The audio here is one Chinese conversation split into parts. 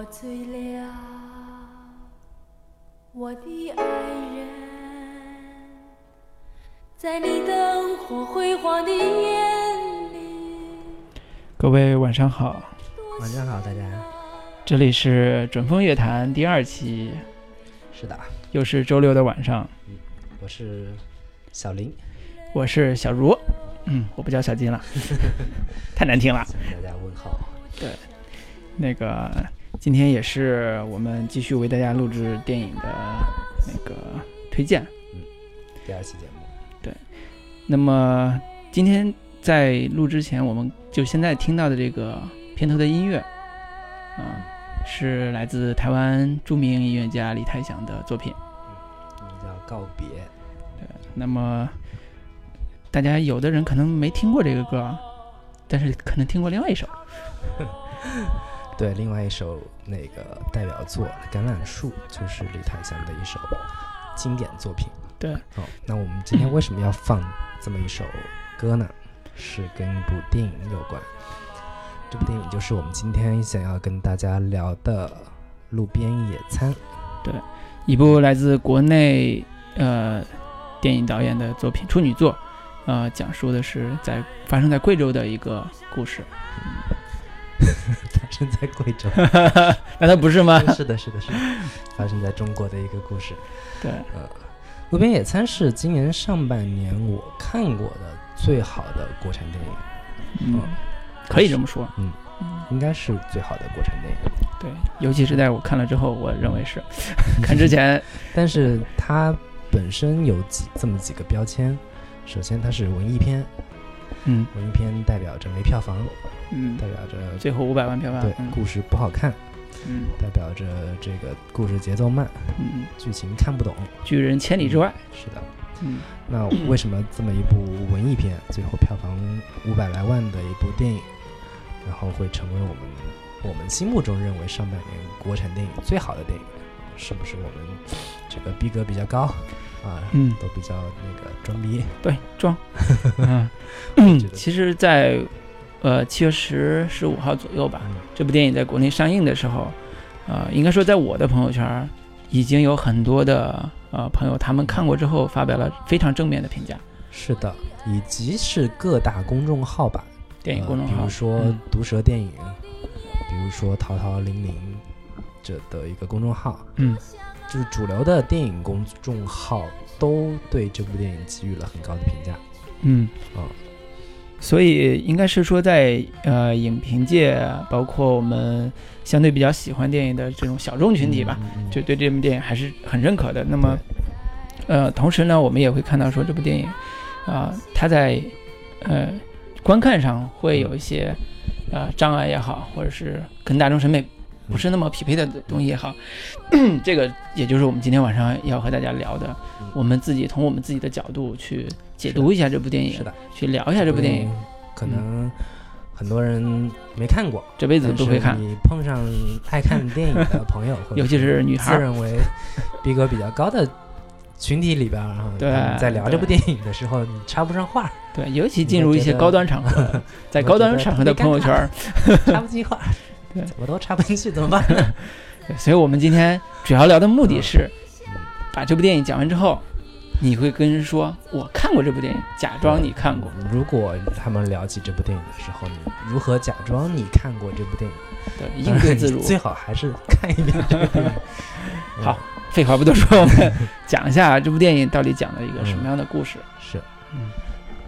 我醉了，我的爱人，在你灯火辉煌的眼里。各位晚上好，晚上好，大家。这里是准风乐坛第二期，是的，又是周六的晚上，我是小林，我是小茹，嗯，我不叫小金了，太难听了。向大家问好。对，那个今天也是我们继续为大家录制电影的那个推荐。嗯第二期节目，对那么今天在录之前，我们就现在听到的这个片头的音乐，啊、是来自台湾著名音乐家李泰祥的作品。名叫《告别》。对那么大家有的人可能没听过这个歌，但是可能听过另外一首。对，另外一首那个代表作《橄榄树》就是李泰祥的一首经典作品。对，哦，那我们今天为什么要放这么一首歌呢？是跟一部电影有关。这部电影就是我们今天想要跟大家聊的《路边野餐》。对一部来自国内呃电影导演的作品处女作，呃，讲述的是在发生在贵州的一个故事。发生在贵州。难道不是吗？是的，是的，是的，发生在中国的一个故事。对，呃路边野餐是今年上半年我看过的最好的国产电影，嗯，可以这么说。嗯应该是最好的国产电影。对，尤其是在我看了之后，我认为是。看之前，但是它本身有几这么几个标签，首先它是文艺片，嗯。文艺片代表着没票房，嗯。代，表着最后五百万票房对，嗯。故事不好看，嗯。代表着这个故事节奏慢，嗯，剧情看不懂。拒人千里之外。是的，嗯。那为什么这么一部文艺片，最后票房五百来万的一部电影，然后会成为我们我们心目中认为上半年国产电影最好的电影？是不是我们这个逼格比较高啊？嗯，都比较那个装逼。对，装。嗯其实在，呃七月十十五号左右吧，嗯这部电影在国内上映的时候，呃，应该说在我的朋友圈已经有很多的呃朋友，他们看过之后发表了非常正面的评价。是的，以及是各大公众号吧，电影公众号，呃比如说嗯毒舌电影，比如说淘淘零零这的一个公众号，嗯，就是主流的电影公众号都对这部电影给予了很高的评价。嗯哦所以应该是说在呃影评界，包括我们相对比较喜欢电影的这种小众群体吧，嗯，嗯就对这部电影还是很认可的。那么，呃，同时呢，我们也会看到说这部电影，啊、它在呃观看上会有一些呃障碍也好，或者是跟大众审美不是那么匹配的东西也好，这个也就是我们今天晚上要和大家聊的嗯，我们自己从我们自己的角度去解读一下这部电影，是的，去聊一下这部电影，可能很多人没看过，这辈子都会看。你碰上爱看电影的 朋友，尤其是女孩儿自认为逼格比较高的群体里边对在聊这部电影的时候，你插不上话，对，尤其进入一些高端场合，在高端场合的朋友圈，插不进话儿，对怎么都插不进去，怎么办？对所以我们今天主要聊的目的是嗯把这部电影讲完之后，你会跟人说我看过这部电影，假装你看过，如果他们聊起这部电影的时候，你如何假装你看过这部电影？对，应对自如。最好还是看一遍这个电影。嗯好，废话不多说，我们讲一下这部电影到底讲了一个什么样的故事。是，嗯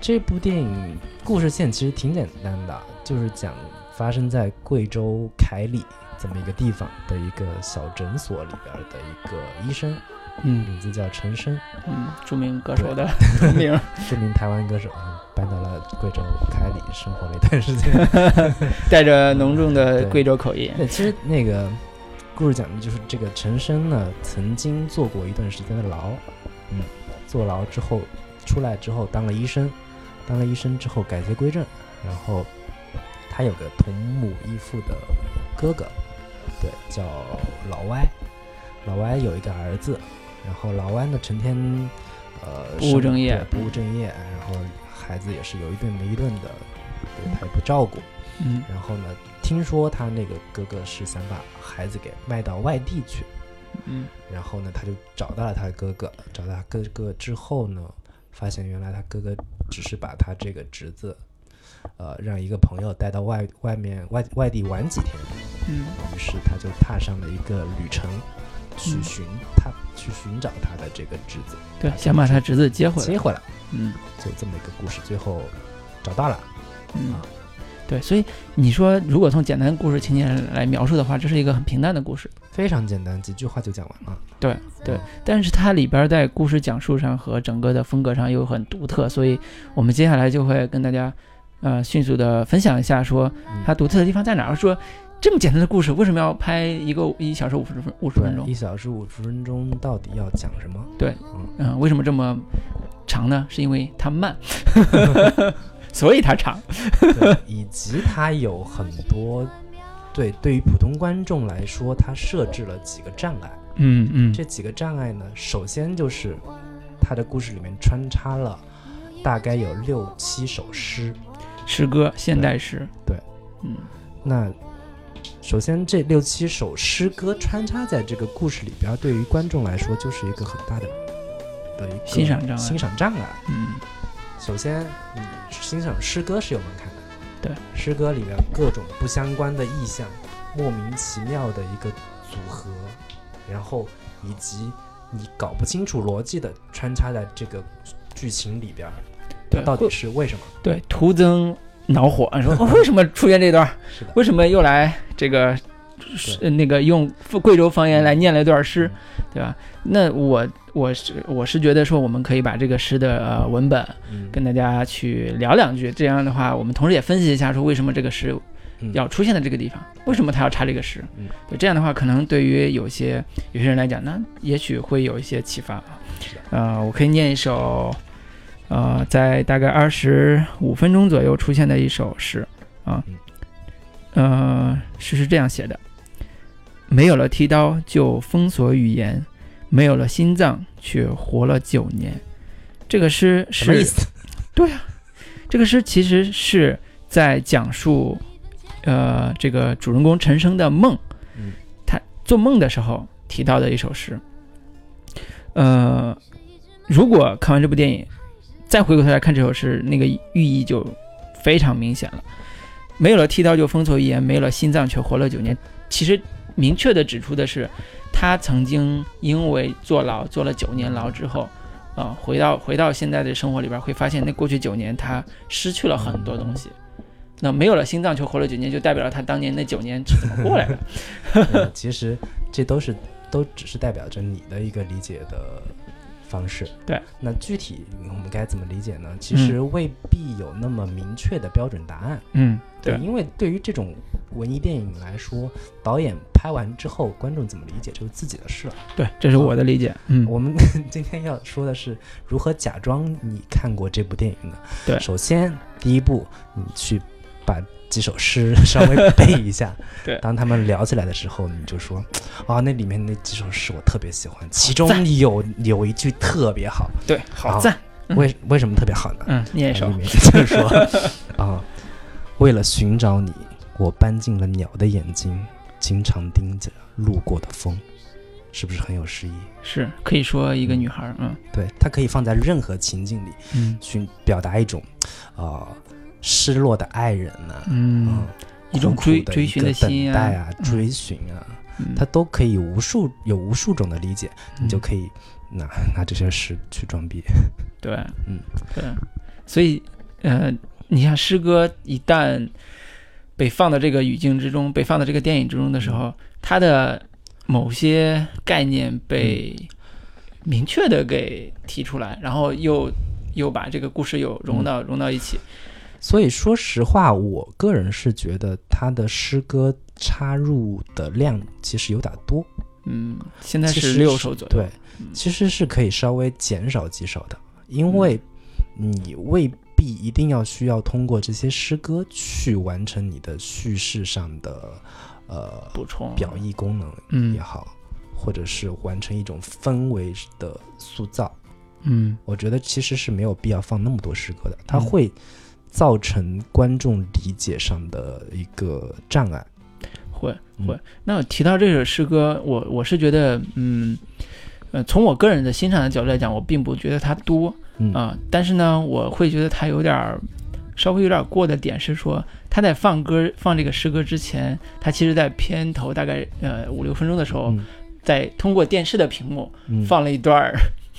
这部电影故事线其实挺简单的，就是讲发生在贵州凯里这么一个地方的一个小诊所里边的一个医生，嗯名字叫陈升，嗯，著名歌手的 同名，著名台湾歌手，嗯搬到了贵州凯里生活了一段时间。带着浓重的贵州口音。对，其实那个故事讲的就是这个陈升呢，曾经坐过一段时间的牢，嗯，坐牢之后出来之后当了医生，当了医生之后改邪归正，然后他有个同母异父的哥哥，对，叫老歪，老歪有一个儿子，然后老歪呢成天呃不务正业。不务正业，然后孩子也是有一顿没一顿的，对他也不照顾，嗯。然后呢，听听说他那个哥哥是想把孩子给卖到外地去，嗯。然后呢，他就找到了他的哥哥，找到他哥哥之后呢，发现原来他哥哥只是把他这个侄子，呃，让一个朋友带到外外面外外地玩几天，嗯于是他就踏上了一个旅程，去嗯寻他去寻找他的这个侄子，对，想把他侄子接回来。接回来，嗯就这么一个故事，最后找到了。嗯，对，所以你说如果从简单故事情节来描述的话，这是一个很平淡的故事。非常简单，几句话就讲完了。对对，但是它里边在故事讲述上和整个的风格上又很独特，所以我们接下来就会跟大家呃迅速的分享一下，说嗯它独特的地方在哪儿。说这么简单的故事，为什么要拍一个一小时五十分五十分，钟一？小时五十分钟到底要讲什么？对嗯，嗯、为什么这么长呢？是因为它慢，所以它长。对，以及它有很多，对，对于普通观众来说，它设置了几个障碍。嗯嗯，这几个障碍呢，首先就是它的故事里面穿插了大概有六七首诗。诗歌现代诗。对，嗯那首先这六七首诗歌穿插在这个故事里边，对于观众来说就是一个很大的的一个欣赏障碍欣赏障碍。嗯首先，你欣赏诗歌是有门槛的。对，诗歌里面各种不相关的意象，莫名其妙的一个组合，然后以及你搞不清楚逻辑的穿插在这个剧情里边儿，它，到底是为什么？对徒增恼火。你说、哦、为什么出现这段？为什么又来这个是那个用贵州方言来念了一段诗，对吧？那我我是我是觉得说，我们可以把这个诗的呃文本嗯，跟大家去聊两句，这样的话，我们同时也分析一下说为什么这个诗嗯要出现在这个地方，为什么他要插这个诗？嗯对，这样的话，可能对于有些有些人来讲，那也许会有一些启发啊。我可以念一首，呃，在大概二十五分钟左右出现的一首诗啊，呃，诗是这样写的：没有了剃刀就封锁语言，没有了心脏却活了九年。这个诗是什么意思？这个诗其实是在讲述，呃，这个主人公陈升的梦，嗯他做梦的时候提到的一首诗。呃，如果看完这部电影，再回过头来看这首诗，那个寓意就非常明显了。没有了剃刀就封锁语言，没有了心脏却活了九年。其实明确的指出的是，他曾经因为坐牢坐了九年牢之后，啊、回到回到现在的生活里边，会发现那过去九年他失去了很多东西。那没有了心脏却活了九年，就代表了他当年那九年是怎么过来的。其实这都是都只是代表着你的一个理解的方式。对，那具体我们该怎么理解呢？其实未必有那么明确的标准答案。嗯，对，因为对于这种文艺电影来说，导演拍完之后，观众怎么理解就是自己的事了。对，这是我的理解。嗯，我们今天要说的是如何假装你看过这部电影呢。对首先第一步，你去把几首诗 稍微背一下。对当他们聊起来的时候，你就说，啊，那里面那几首诗我特别喜欢，其中有有一句特别好，对，好啊赞。嗯为为什么特别好呢？嗯，念一首里。面就 是说啊，为了寻找你，我搬进了鸟的眼睛，经常盯着路过的风，是不是很有诗意？是可以说一个女孩儿，嗯对，她可以放在任何情境里嗯去表达一种啊、失落的爱人呐、嗯，嗯，一种追追寻的心啊，嗯。追寻啊，嗯。它都可以无数有无数种的理解，你就嗯可以拿拿这些诗去装逼。对，嗯，对，所以呃，你像诗歌一旦被放到这个语境之中，被放到这个电影之中的时候，它的某些概念被明确的给提出来，然后又又把这个故事又融到、融到一起。所以说实话，我个人是觉得他的诗歌插入的量其实有点多，嗯，现在是六首左右。对，嗯其实是可以稍微减少几首的，因为你未必一定要需要通过这些诗歌去完成你的叙事上的呃补充表意功能嗯也好，或者是完成一种氛围的塑造。嗯我觉得其实是没有必要放那么多诗歌的，它嗯会造成观众理解上的一个障碍。会嗯会。那我提到这首诗歌，我我是觉得，嗯，呃，从我个人的欣赏的角度来讲，我并不觉得它多嗯啊、但是呢，我会觉得它有点儿稍微有点儿过的点是说，他在放歌放这个诗歌之前，他其实在片头大概呃五六分钟的时候，嗯在通过电视的屏幕嗯放了一段儿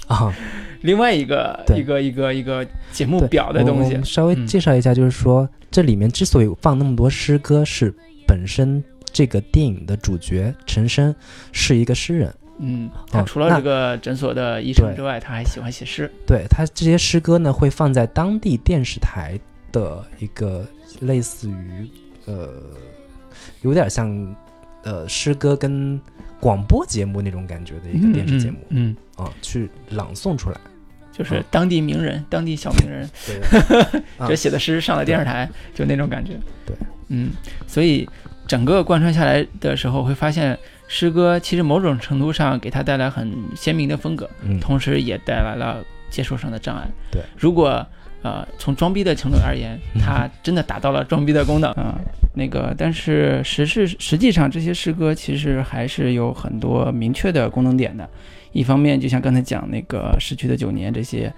啊，另外一个对。一个一个一个节目表的东西，稍微嗯。介绍一下，就是说、这里面之所以放那么多诗歌，是本身这个电影的主角陈升是一个诗人，嗯，他除了这个诊所的医生之外，他还喜欢写诗，对他这些诗歌呢会放在当地电视台的一个类似于呃，有点像呃诗歌跟广播节目那种感觉的一个电视节目。嗯，嗯，啊、去朗诵出来。就是当地名人、当地小名人，对，啊。这写的诗上了电视台，就那种感觉。对，嗯，所以整个贯穿下来的时候，会发现诗歌其实某种程度上给他带来很鲜明的风格，嗯，同时也带来了接受上的障碍。对，如果呃从装逼的程度而言，他真的达到了装逼的功能。啊、那个，但是实是实际上这些诗歌其实还是有很多明确的功能点的。一方面，就像刚才讲那个逝去的九年这些，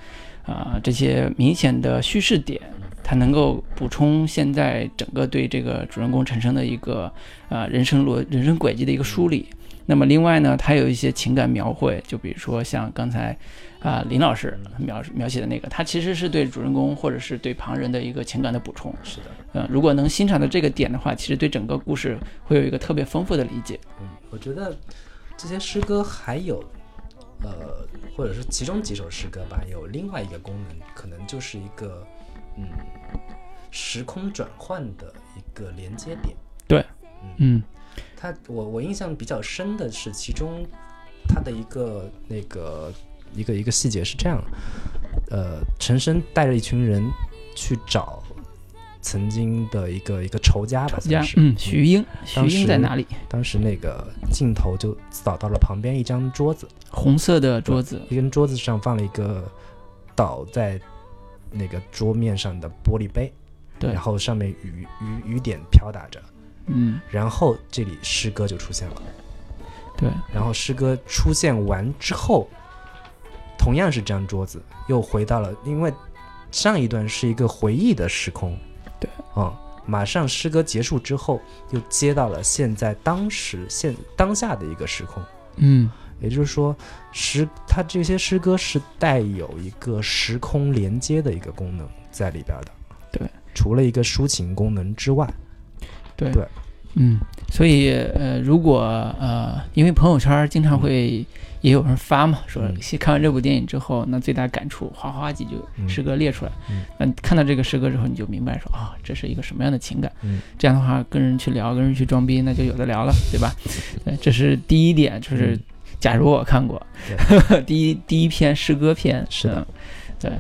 啊、这些明显的叙事点，它能够补充现在整个对这个主人公产生的一个啊、人生逻人生轨迹的一个梳理。那么另外呢，它有一些情感描绘，就比如说像刚才啊、林老师描描写的那个，它其实是对主人公或者是对旁人的一个情感的补充。是的，嗯、如果能欣赏到这个点的话，其实对整个故事会有一个特别丰富的理解。嗯，我觉得这些诗歌还有，呃，或者是其中几首诗歌吧，有另外一个功能，可能就是一个嗯时空转换的一个连接点。对嗯它我我印象比较深的是其中他的一个那个一个一个细节是这样，呃，陈升带着一群人去找曾经的一个一个仇家吧，算是，嗯，徐英，徐英在哪里？当时那个镜头就扫到了旁边一张桌子，红色的桌子，一根桌子上放了一个倒在那个桌面上的玻璃杯，对。然后上面雨雨雨点飘打着，嗯，然后这里诗歌就出现了。对，然后诗歌出现完之后，同样是这张桌子，又回到了，因为上一段是一个回忆的时空，对，啊、马上诗歌结束之后，又接到了现在当时现当下的一个时空，嗯。也就是说，诗它这些诗歌是带有一个时空连接的一个功能在里边的，对，除了一个抒情功能之外，对。对。嗯，所以呃，如果呃，因为朋友圈经常会也有人发嘛，说嗯。看完这部电影之后，那最大感触哗哗几句嗯诗歌列出来，嗯。那看到这个诗歌之后，你就明白说啊、这是一个什么样的情感。嗯。这样的话，跟人去聊，跟人去装逼，那就有的聊了，对吧？对，这是第一点，就是嗯。假如我看过 第一第一篇诗歌篇，是的。嗯对，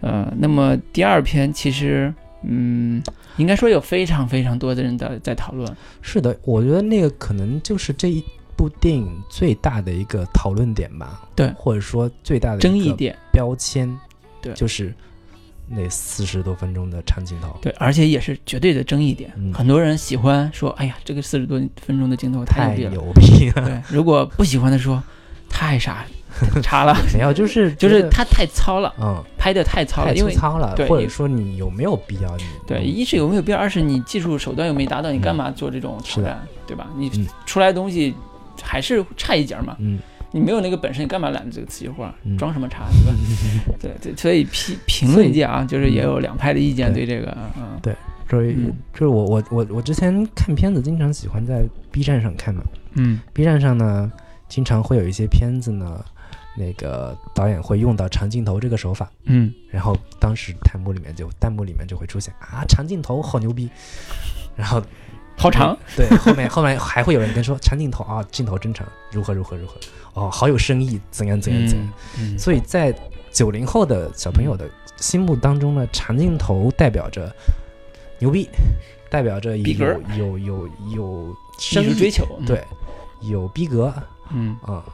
呃，那么第二篇其实，嗯，应该说有非常非常多的人在在讨论，是的，我觉得那个可能就是这一部电影最大的一个讨论点吧，对或者说最大的争议点，标签，对就是那四十多分钟的长镜头，对，而且也是绝对的争议点。嗯很多人喜欢说，哎呀，这个四十多分钟的镜头太太牛逼了。对，如果不喜欢的说，太傻太差了，没有，就是就是他太糙了，嗯，拍的太糙了，太因为粗糙了，对或者说你有没有必要你对，嗯一是有没有必要，二是你技术手段又没达到，你干嗯嘛做这种挑战，对吧？你嗯出来东西还是差一截儿嘛，嗯。你没有那个本事，你干嘛揽这个瓷器活？装什么叉，对吧？对对，所以评评论界啊，就是也有两派的意见对对。这个，嗯，所以嗯。就是我我我我之前看片子经常喜欢在 B 站上看嘛。嗯，B 站上呢经常会有一些片子呢，那个导演会用到长镜头这个手法。嗯。然后当时弹幕里面就弹幕里面就会出现啊长镜头好牛逼，然后好长，对后面后面还会有人跟说长镜头啊镜头真长如何如何如何哦好有深意怎样怎样怎样，嗯，所以在九零后的小朋友的心目当中呢，长镜头代表着牛逼，代表着有有有有艺深意追求，嗯，对有逼格嗯。啊、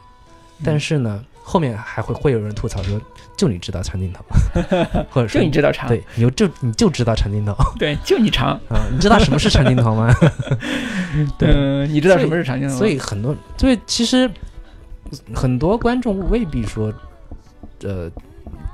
但是呢后面还会会有人吐槽说，就你知道长镜头，或者说就你知道长，对，你就就你就知道长镜头。对，就你长，啊，你知道什么是长镜头吗？对。嗯，你知道什么是长镜头吗？所以很多，所以其实很多观众未必说，呃，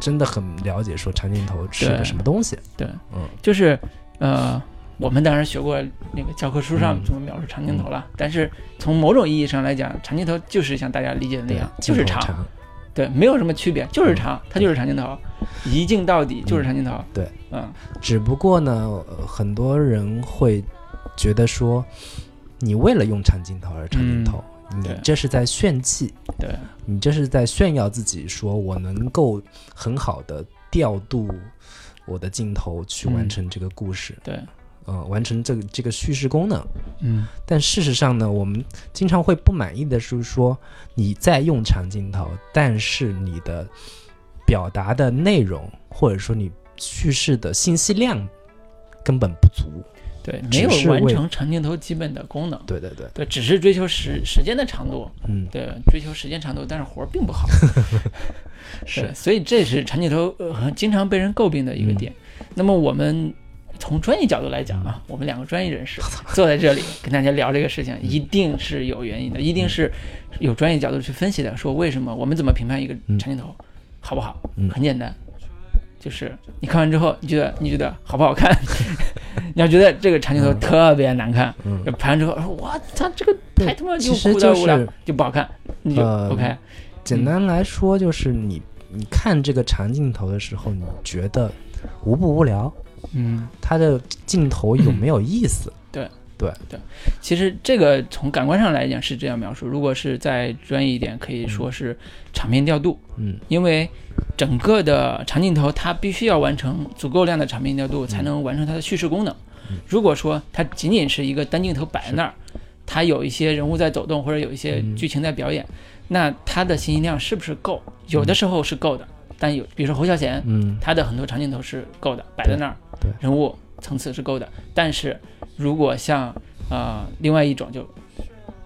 真的很了解说长镜头是个什么东西。对，嗯。就是呃，我们当然学过那个教科书上嗯。怎么描述长镜头了，但是从某种意义上来讲，长镜头就是像大家理解的那样，，就是长，长。对，没有什么区别，就是长，它就是长镜头，一镜到底就是嗯长镜头。对，嗯，只不过呢，呃很多人会觉得说，你为了用长镜头而长镜头，你这是在炫技，对，你这是在炫耀自己，说我能够很好的调度我的镜头去完嗯。成这个故事，对，呃，完成这个这个叙事功能。嗯，但事实上呢，我们经常会不满意的是说，你在用长镜头，但是你的表达的内容或者说你叙事的信息量根本不足。对，没有完成长镜头基本的功能。对对对，对，只是追求时时间的长度，嗯，对，追求时间长度，但是活儿并不好。是，所以这是长镜头呃经常被人诟病的一个点。那么我们从专业角度来讲啊，我们两个专业人士坐在这里 跟大家聊这个事情，一定是有原因的，一定是有专业角度去分析的，说为什么我们怎么评判一个嗯长镜头好不好？嗯很简单。就是你看完之后，你觉得你觉得好不好看？你要觉得这个长镜头嗯特别难看，嗯，拍完之后说哇操，这个太他妈又枯燥无聊，就是就不好看，你就、呃 OK。简单来说就是你你看这个长镜头的时候，你觉得无不无聊？嗯，它的镜头有没有意思？对对。对。其实这个从感官上来讲是这样描述，如果是再专业一点，可以说是场面调度，嗯。因为整个的长镜头它必须要完成足够量的场面调度，才能完成它的叙事功能。嗯。如果说它仅仅是一个单镜头摆在那儿，它有一些人物在走动或者有一些嗯剧情在表演，那它的信息量是不是够？有的时候是够的，但有比如说侯孝贤，嗯。他的很多长镜头是够的，摆在那儿，对人物层次是够的。但是如果像呃另外一种就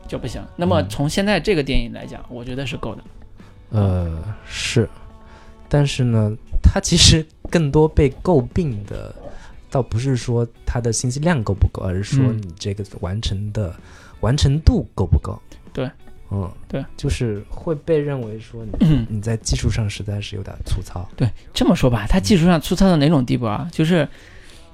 就不行。那么嗯从现在这个电影来讲，我觉得是够的。呃是，但是呢，它其实更多被诟病的，倒不是说它的信息量够不够，而是说嗯你这个完成的完成度够不够。对，嗯，对，就是会被认为说你嗯，你在技术上实在是有点粗糙。对，这么说吧，它技术上粗糙到哪种地步啊？就是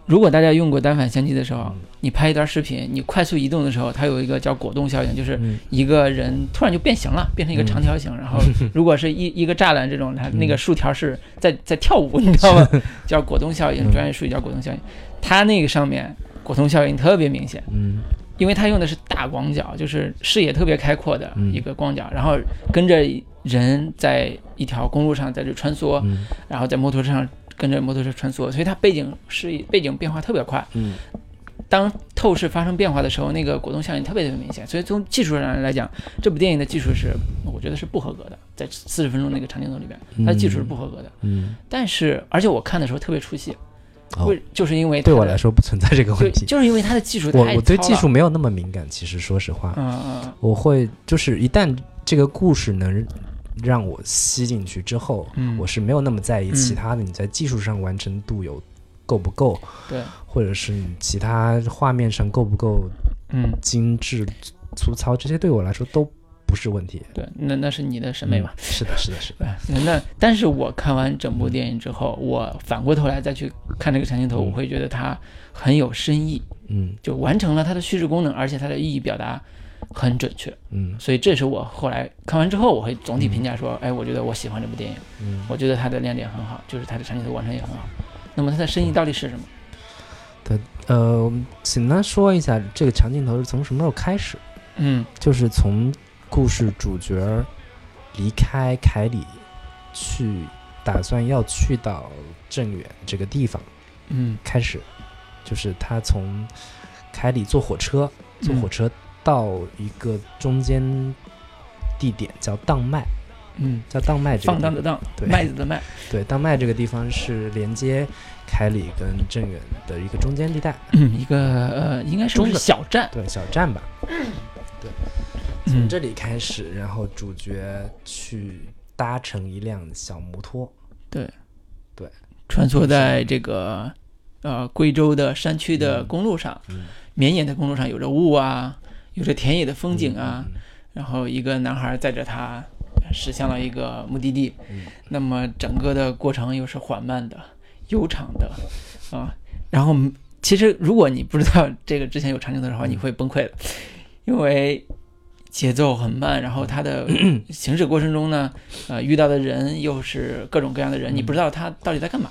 如果大家用过单反相机的时候，嗯你拍一段视频，你快速移动的时候，它有一个叫果冻效应，就是嗯一个人突然就变形了，变成一个长条形，然后 如果是一一个栅栏这种，它那个竖条是在在跳舞，你知道吗？叫果冻效应，嗯专业术语叫果冻效应。它那个上面果冻效应特别明显，嗯因为它用的是大广角，就是视野特别开阔的嗯一个广角，然后跟着人在一条公路上在这穿梭，嗯然后在摩托车上跟着摩托车穿梭，所以它背景是背景变化特别快。嗯当透视发生变化的时候，那个果冻效应特别特别明显。所以从技术上来讲，这部电影的技术是我觉得是不合格的，在四十分钟那个长镜头里边，它的技术是不合格的。嗯，但是，而且我看的时候特别出戏，哦。为就是因为对我来，说不存在这个问，题。就是因为它的技术太我我对技术，没有那么敏感，其实说实话，嗯嗯。我会就是一旦这个故事能让我吸进去之后，嗯，我是没有那么在意嗯。其他的，你在技术上完成度有够不够，对，或者是你其他画面上够不够嗯。精致粗糙，这些对我来说都不是问题。对，那那是你的审美嘛。嗯是的，是的，是的。那但是我看完整部电影之后，我反过头来再去看这个长镜头，嗯我会觉得它很有深意，嗯就完成了它的叙事功能，而且它的意义表达很准确。嗯所以这是我后来看完之后，我会总体评价说，哎，我觉得我喜欢这部电影，嗯，我觉得它的亮点很好，就是它的长镜头完成也很好。那么它的深意到底是什么？呃，我们简单说一下这个长镜头是从什么时候开始？嗯就是从故事主角儿离开凯里，去打算要去到镇远这个地方。嗯。开始，就是他从凯里坐火车，坐火嗯车到一个中间地点叫当麦，嗯，叫当麦这个地方。放荡的荡，对。麦子的麦。对，当麦这个地方是连接凯里跟镇远的一个中间地带，嗯，一个呃，应该是小站？对，小站吧。嗯从这里开始，然后主角去搭乘一辆小摩托，对，对。穿梭在这个呃贵州的山区的公路上，嗯。绵延的公路上有着雾啊，有着田野的风景啊，嗯然后一个男孩载着他驶向了一个目的地，嗯。那么整个的过程又是缓慢的、悠长的啊。然后其实如果你不知道这个之前有长镜头的话，嗯你会崩溃的，因为节奏很慢，然后它的 行驶过程中呢，呃，遇到的人又是各种各样的人，你不知道他到底在干嘛。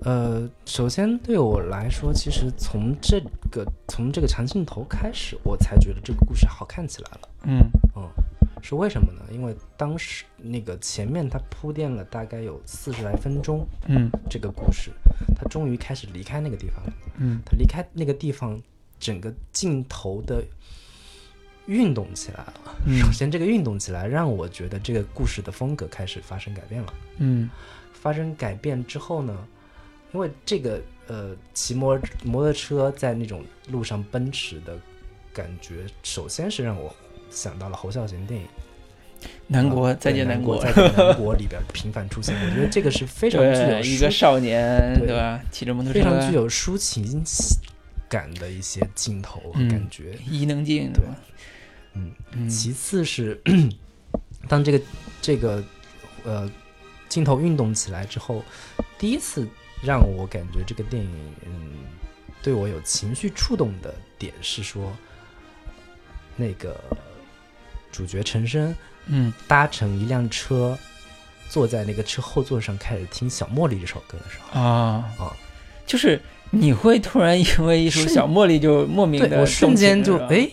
呃，首先对我来说，其实从这个从这个长镜头开始，我才觉得这个故事好看起来了。嗯嗯，是为什么呢？因为当时那个前面他铺垫了大概有四十来分钟，嗯这个故事，他终于开始离开那个地方了。嗯他离开那个地方，整个镜头的运动起来了。嗯首先，这个运动起来让我觉得这个故事的风格开始发生改变了。嗯发生改变之后呢，因为这个呃骑摩摩托车在那种路上奔驰的感觉，首先是让我想到了侯孝贤电影南国啊再见南国，再见南国里边频繁出现，我觉得这个是非常具有一个少年对对吧，骑着摩托车，非常具有抒情感的一些镜头和嗯感觉。伊能静对吧？嗯，嗯其次是 当这个这个呃镜头运动起来之后，第一次让我感觉这个电影嗯对我有情绪触动的点是说，那个主角陈升嗯。搭乘一辆车，坐在那个车后座上开始听小茉莉这首歌的时候，啊。啊。就是你会突然因为一首小茉莉就莫名的我瞬间就哎。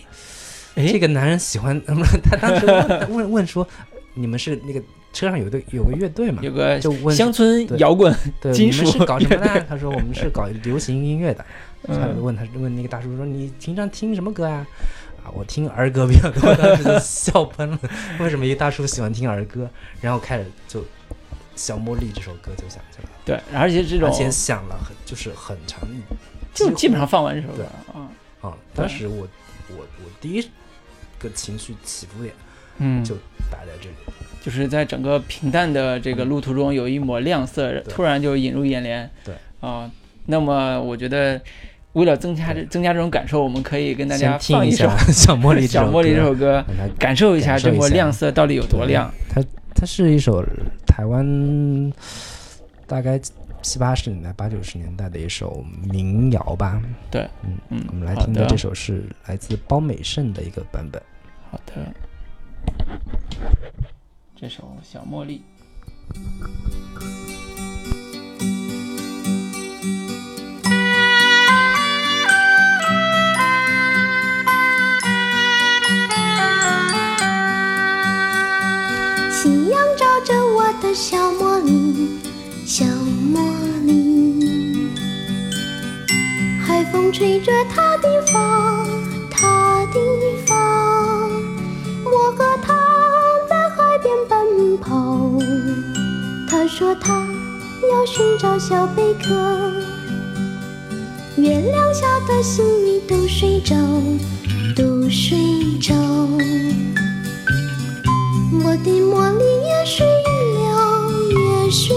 哎这个男人喜欢，他当时问问问说，你们是那个车上有个有个乐队嘛？有个就问乡村摇滚，对，金属你们是搞什么的？他说我们是搞流行音乐的。他就嗯问他问那个大叔说你平常听什么歌呀？啊，我听儿歌比较多，当时就笑喷了。为什么一个大叔喜欢听儿歌？然后开始就《小茉莉》这首歌就想起来了，对，而且这种而且响了很就是很长，就基本上放完这首歌对啊，啊。当时我我我第一个情绪起伏点嗯，就摆在这里。就是在整个平淡的这个路途中有一抹亮色，突然就引入眼帘。对啊，那么我觉得为了增加这增加这种感受，我们可以跟大家放首下《小茉莉》这小茉莉这首歌，感受一下这抹亮色到底有多亮。它它是一首台湾大概七八十年代、八九十年代的一首民谣吧。对，嗯，嗯，我们来听的这首是来自包美胜的一个版本。好的，这首《小茉莉》。夕阳照着我的小茉莉，小茉莉。海风吹着她的发，她的发。我和她在海边奔跑，她说她要寻找小贝壳。月亮下的星鱼都睡着，都睡着。我的茉莉也睡了，也睡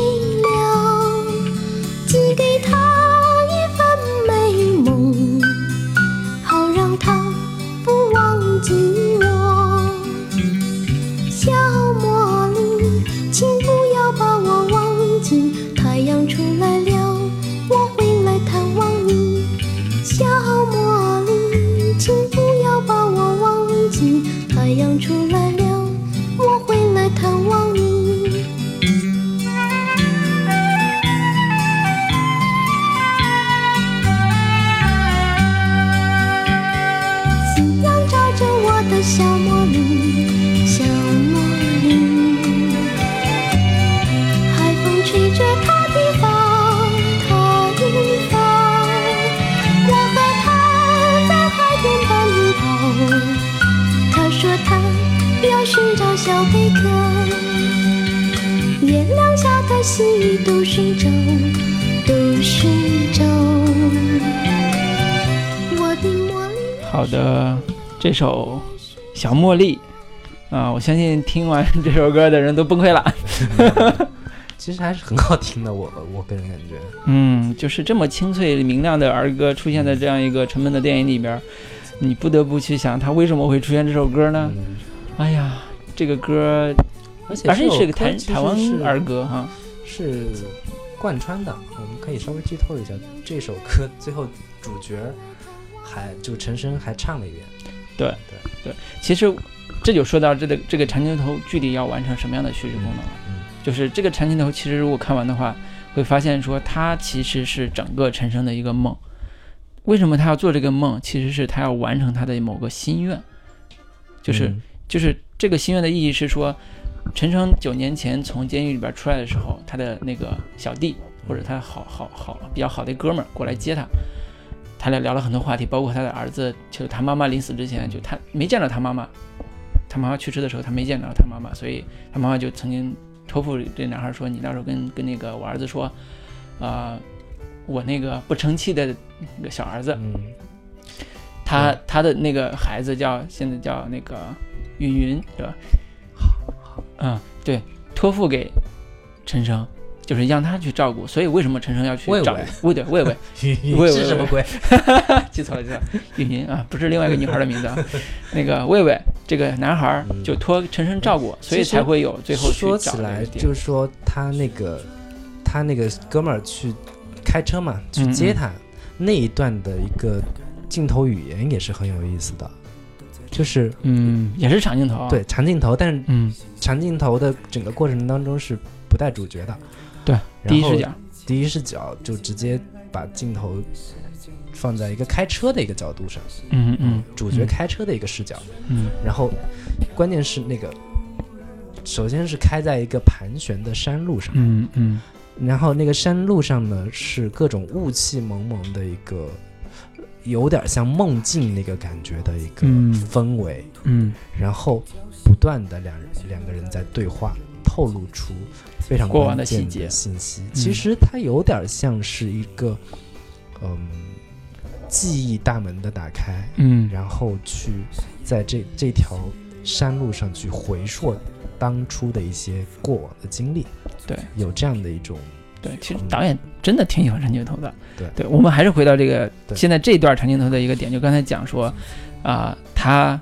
都睡着，都睡着。我的茉莉。好的，这首《小茉莉》啊，我相信听完这首歌的人都崩溃了。其实还是很好听的，我我个人感觉。嗯，就是这么清脆明亮的儿歌出现在这样一个沉闷的电影里边儿，你不得不去想，他为什么会出现这首歌呢？嗯，哎呀，这个歌，而且而且是个台台湾儿歌哈。是贯穿的。我们可以稍微剧透一下，这首歌最后主角还就陈升还唱了一遍。对对对其实这就说到这个这个长镜头具体要完成什么样的叙事功能了。嗯就是这个长镜头，其实如果看完的话，会发现说它其实是整个陈升的一个梦。为什么他要做这个梦？其实是他要完成他的某个心愿，就是、嗯就是这个心愿的意义是说，陈升九年前从监狱里边出来的时候，他的那个小弟或者他好好好比较好的哥们儿过来接他，他俩聊了很多话题，包括他的儿子，就是他妈妈临死之前，就他没见到他妈妈，他妈妈去世的时候他没见到他妈妈，所以他妈妈就曾经托付这男孩说，你到时候跟跟那个我儿子说，啊、我那个不成器的那个小儿子，嗯。他他的那个孩子叫现在叫那个云云，对吧？嗯，对，托付给陈升，就是让他去照顾。所以为什么陈升要去找魏魏魏对魏魏？嗯，喂喂 是什么鬼？记错了，记错了，云云啊，不是另外一个女孩的名字啊。那个魏魏这个男孩就托陈升照顾，所以才会有最后去说找起来，就是说他那个他那个哥们儿去开车嘛，去接他、那一段的一个镜头语言也是很有意思的，就是嗯，也是长镜头。对，长镜头，但是嗯，长镜头的整个过程当中是不带主角的，对，然后第一视角。第一视角就直接把镜头放在一个开车的一个角度上，嗯嗯主角嗯开车的一个视角，嗯然后关键是那个。首先是开在一个盘旋的山路上，嗯嗯然后那个山路上呢是各种雾气蒙蒙的一个，有点像梦境那个感觉的一个嗯。氛围，嗯。然后不断的两人两个人在对话，透露出非常过往的关键细节。的信息。其实它有点像是一个，嗯，记忆大门的打开，嗯。然后去在这这条山路上去回溯当初的一些过往的经历，对。有这样的一种。对，其实导演真的挺喜欢长镜头的。对对，我们还是回到这个现在这一段长镜头的一个点，就刚才讲说，啊、他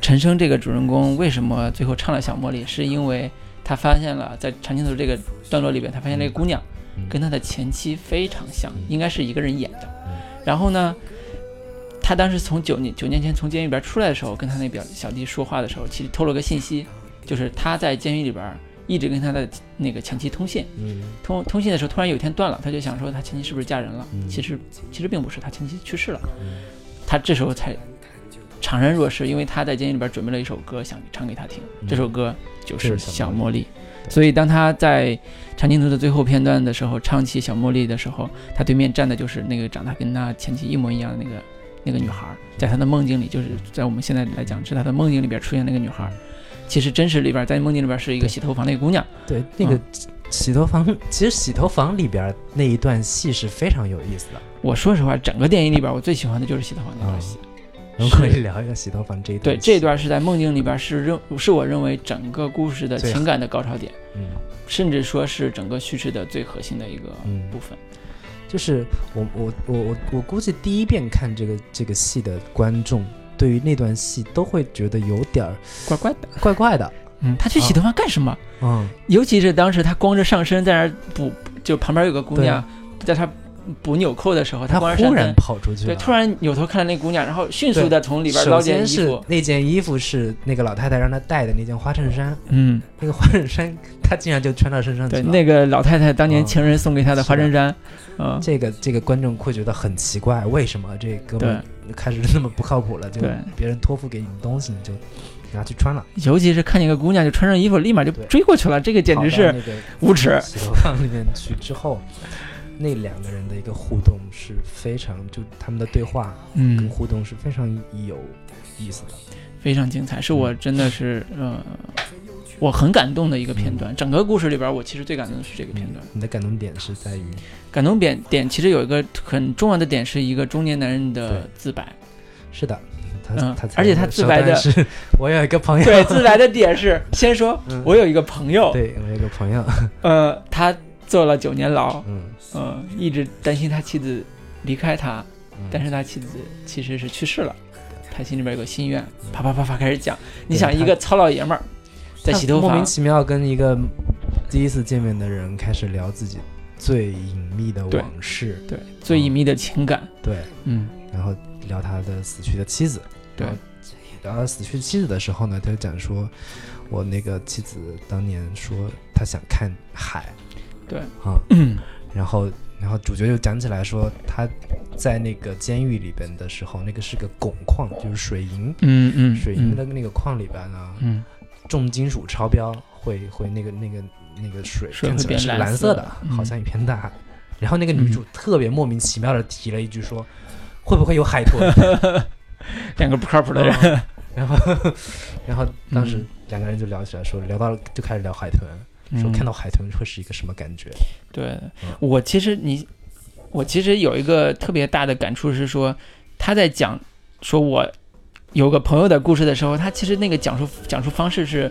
陈升这个主人公为什么最后唱了小茉莉，是因为他发现了在长镜头这个段落里边，他发现那个姑娘嗯跟他的前妻非常像，嗯应该是一个人演的嗯。然后呢，他当时从九年九年前从监狱里边出来的时候，跟他那表小弟说话的时候，其实透露个信息，就是他在监狱里边一直跟他的那个前妻通信。嗯通通信的时候，突然有一天断了，他就想说他前妻是不是嫁人了？嗯其实其实并不是，他前妻去世了。嗯他这时候才怅然若失，因为他在监狱里边准备了一首歌想唱给他听，嗯这首歌就是《小茉莉》。所以当他在长镜头的最后片段的时候唱起《小茉莉》的时候，他对面站的就是那个长得跟他前妻一模一样的那个那个女孩儿，在他的梦境里，就是在我们现在来讲，是他的梦境里边出现那个女孩儿。其实真实里边在梦境里边是一个洗头房的一个姑娘。对，那个洗头房，其实洗头房里边那一段戏是非常有意思的。我说实话，整个电影里边我最喜欢的就是洗头房那段戏。我们可以聊一下洗头房这一段对，这段是在梦境里边是认是我认为整个故事的情感的高潮点，嗯，甚至说是整个叙事的最核心的一个嗯部分。就是我我我我我估计第一遍看这个这个戏的观众，对于那段戏都会觉得有点儿怪怪的。怪怪的。嗯，他去洗头发干什么？嗯，尤其是当时他光着上身在那儿补，就旁边有个姑娘在他补纽扣的时候，他忽然，跑出去了。对，突然扭头看着那姑娘，然后迅速的从里边捞件衣服。那件衣服是那个老太太让他带的那件花衬衫，嗯，那个花衬衫他竟然就穿到身上去对，了。那个老太太当年嗯情人送给她的花衬衫，嗯，这个这个观众会觉得很奇怪，为什么这哥们儿开始那么不靠谱了？就别人托付给你的东西，你就拿去穿了，尤其是看见一个姑娘就穿上衣服，立马就追过去了，这个简直是无耻。洗头房里面去之后，那两个人的一个互动是非常，就他们的对话跟嗯，互动是非常有意思的。非常精彩，是我真的是呃，我很感动的一个片段。整个故事里边，我其实最感动的是这个片段。你的感动点是在于，感动点点其实有一个很重要的点，是一个中年男人的自白。是的，他嗯他而且他自白的是，我有一个朋友，对，自白的点是先说嗯我有一个朋友，对我有一个朋友，呃，他坐了九年牢，嗯，嗯，一直担心他妻子离开他，嗯。但是他妻子其实是去世了，他心里边有个心愿，啪啪啪啪开始讲。你想，一个糙老爷们儿在洗头房莫名，其妙跟一个第一次见面的人开始聊自己最隐秘的往事，对最隐秘的情感，对，嗯，然后聊他的死去的妻子，对。然后聊他死去妻子的时候呢，他就讲说，我那个妻子当年说她想看海，对。啊，然 后然后主角就讲起来说他在那个监狱里边的时候，那个是个汞矿，就是水银，嗯嗯，水银的那个矿里边呢，嗯，重金属超标会会那个那个那个水水看起来是蓝色的，嗯。好像一片大。海。然后那个女主特别莫名其妙的提了一句说，会不会有海豚？两个不靠谱的人，然后 然后当时嗯。两个人就聊起来说，聊到了就开始聊海豚，说嗯。看到海豚会是一个什么感觉？对嗯。我其实你，我其实有一个特别大的感触是说，他在讲说我有个朋友的故事的时候，他其实那个讲述讲述方式是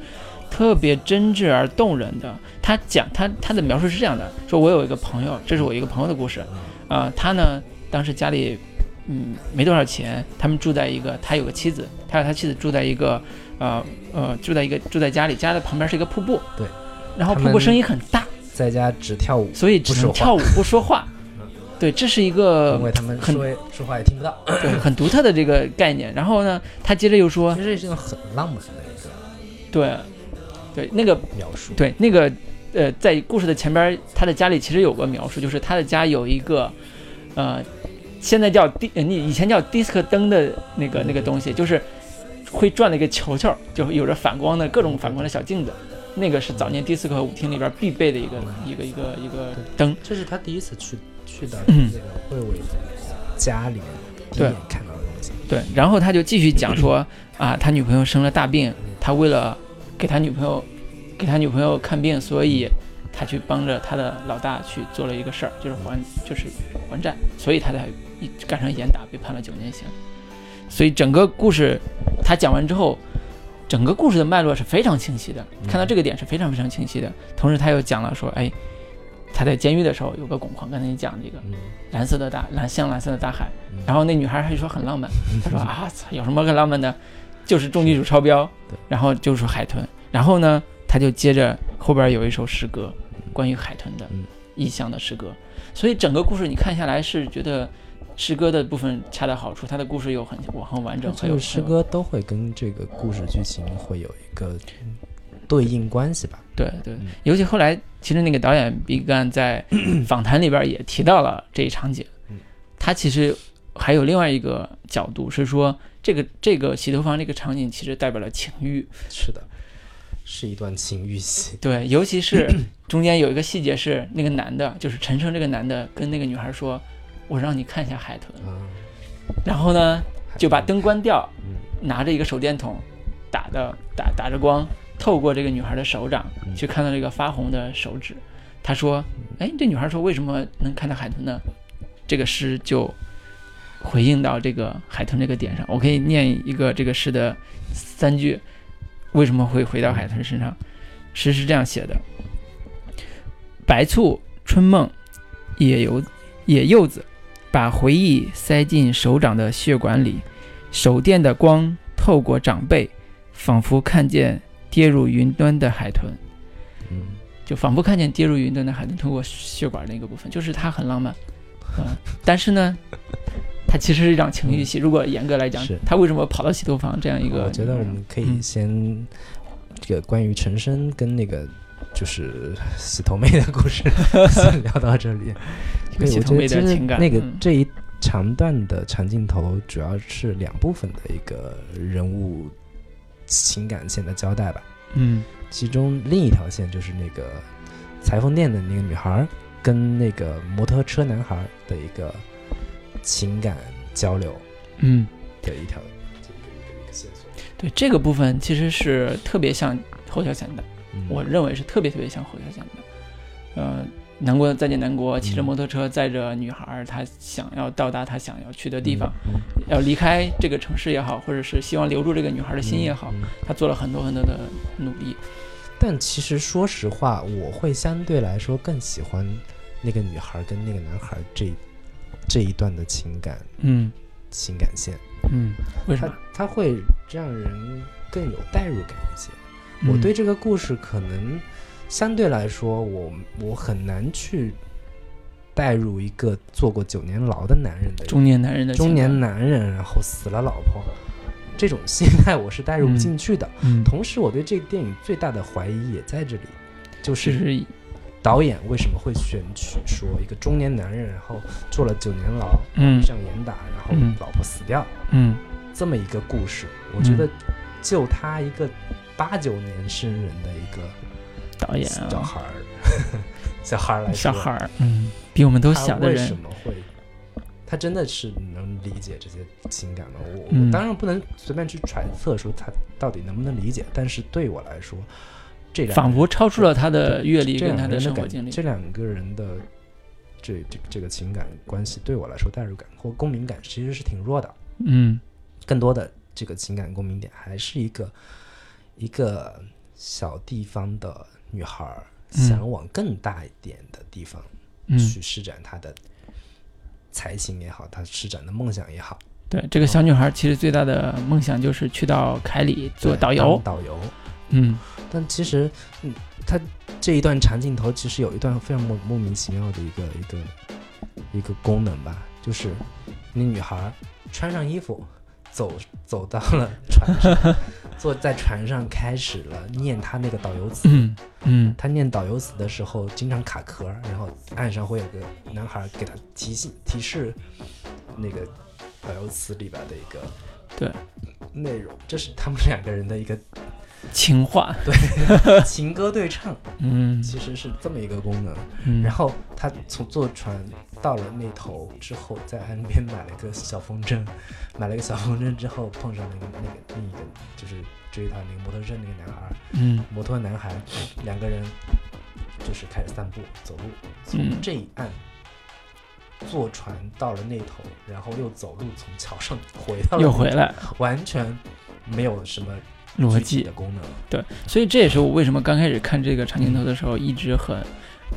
特别真挚而动人的。他讲他他的描述是这样的：说我有一个朋友，这是我一个朋友的故事，啊、他呢当时家里嗯没多少钱，他们住在一个他有个妻子，他和他妻子住在一个呃呃住在一个住在家里，家的旁边是一个瀑布，对，然后瀑布声音很大。在家只跳舞，所以只能跳舞不说话。对，这是一个因为他们很说说话也听不到。对很独特的这个概念。然后呢，他接着又说其，实是一种很浪漫的一个对，对，那个描述。对那个呃，在故事的前边，他的家里其实有个描述，就是他的家有一个呃，现在叫迪，呃你以前叫迪斯科灯的那个那个东西，就是会转的一个球球，就有着反光的各种反光的小镜子。那个是早年迪斯科舞厅里边必备的一个一个一个一个灯，这是他第一次去去到嗯那个慧伟家里对看到的东西。对，然后他就继续讲说啊，他女朋友生了大病，他为了给他女朋友给他女朋友看病，所以他去帮着他的老大去做了一个事儿，就是还就是还债，所以他才一干成严打，被判了九年刑。所以整个故事他讲完之后，整个故事的脉络是非常清晰的，看到这个点是非常非常清晰的。同时他又讲了说，哎，他在监狱的时候有个汞矿，刚才你讲这个嗯，蓝色的大蓝像蓝色的大海嗯，然后那女孩还说很浪漫，她说啊，操，有什么可浪漫的？就是重金属超标，然后就是海豚，然后呢，他就接着后边有一首诗歌，关于海豚的嗯。意象的诗歌，所以整个故事你看下来是觉得诗歌的部分恰到好处，它的故事又很很完整，很有这个诗，歌都会跟这个故事剧情会有一个嗯对应关系吧？对对嗯，尤其后来其实那个导演毕赣在访谈里边也提到了这一场景嗯，他其实还有另外一个角度是说，这个这个洗头房这个场景其实代表了情欲，是的，是一段情欲戏。对，尤其是中间有一个细节是那个男的，就是陈升这个男的跟那个女孩说：“我让你看一下海豚。啊，”然后呢，就把灯关掉，嗯拿着一个手电筒，打的打打着光，透过这个女孩的手掌嗯去看到这个发红的手指。他说：“哎，这女孩说为什么能看到海豚呢？”这个诗就回应到这个海豚这个点上。我可以念一个这个诗的三句，为什么会回到海豚身上？诗是这样写的：白醋、春梦、野油、野柚子，把回忆塞进手掌的血管里，手电的光透过掌背，仿佛看见跌入云端的海豚，嗯，就仿佛看见跌入云端的海豚通过血管那个部分，就是它很浪漫，嗯，但是呢，它其实是一场情欲戏。如果严格来讲是，它为什么跑到洗头房这样一个？我觉得我们可以嗯先这个关于陈升跟那个就是洗头妹的故事 聊到这里。对，这个洗头妹我觉得其的情感，实那个嗯这一长段的长镜头主要是两部分的一个人物情感线的交代吧。嗯其中另一条线就是那个裁缝店的那个女孩儿跟那个摩托车男孩儿的一个情感交流嗯，的一条。对这个部分其实是特别像侯孝贤的。嗯我认为是特别特别像侯孝贤的。呃，南国再见南国，骑着摩托车载着女孩儿，他想要到达她想要去的地方，嗯要离开这个城市也好，或者是希望留住这个女孩的心也好，嗯嗯他做了很多很多的努力。但其实说实话，我会相对来说更喜欢那个女孩跟那个男孩这这一段的情感嗯情感线，嗯，为什它么？它会让人更有代入感一些。我嗯。对这个故事可能相对来说，我我很难去带入一个坐过九年牢的男人的中年男人的中年，男人，然后死了老婆，这种心态我是带入不进去的。嗯，同时，我对这个电影最大的怀疑也在这里，就就是是导演为什么会选取说一个中年男人，然后坐了九年牢，嗯上严打，然后嗯老婆死掉，嗯。这么一个故事？我觉得，就他一个八九年生人的一个导演啊，小孩儿，小孩儿来说，小孩儿，嗯，比我们都小的人为什，么会？他真的是能理解这些情感吗？我、嗯我当然不能随便去揣测说他到底能不能理解，但是对我来说，这两仿佛超出了他的阅历这跟他的生活经历。这两个人的这这这个情感关系对我来说代入感或共鸣感其实是挺弱的，嗯更多的这个情感共鸣点还是一个一个小地方的女孩想往更大一点的地方嗯，去施展她的才情也好，她施展的梦想也好，对，这个小女孩其实最大的梦想就是去到凯里做导游。导游。嗯但其实，嗯，她这一段长镜头其实有一段非常莫莫名其妙的一个一个一个功能吧，就是那女孩穿上衣服，走走到了船上，坐在船上开始了念他那个导游词。嗯嗯他念导游词的时候经常卡壳，然后岸上会有个男孩给他提醒提示那个导游词里边的一个对内容，这是他们两个人的一个情话。对 情歌对唱。嗯其实是这么一个功能。嗯，然后他从坐船到了那头之后，在岸边买了一个小风筝，买了一个小风筝之后，碰上那个那个另一个就是追他那个摩托车那个男孩，嗯摩托男孩，两个人就是开始散步走路，嗯从这一岸。坐船到了那头，然后又走路从桥上回到了，又回来完全没有什么逻辑的功能。对，所以这也是我为什么刚开始看这个长镜头的时候一直很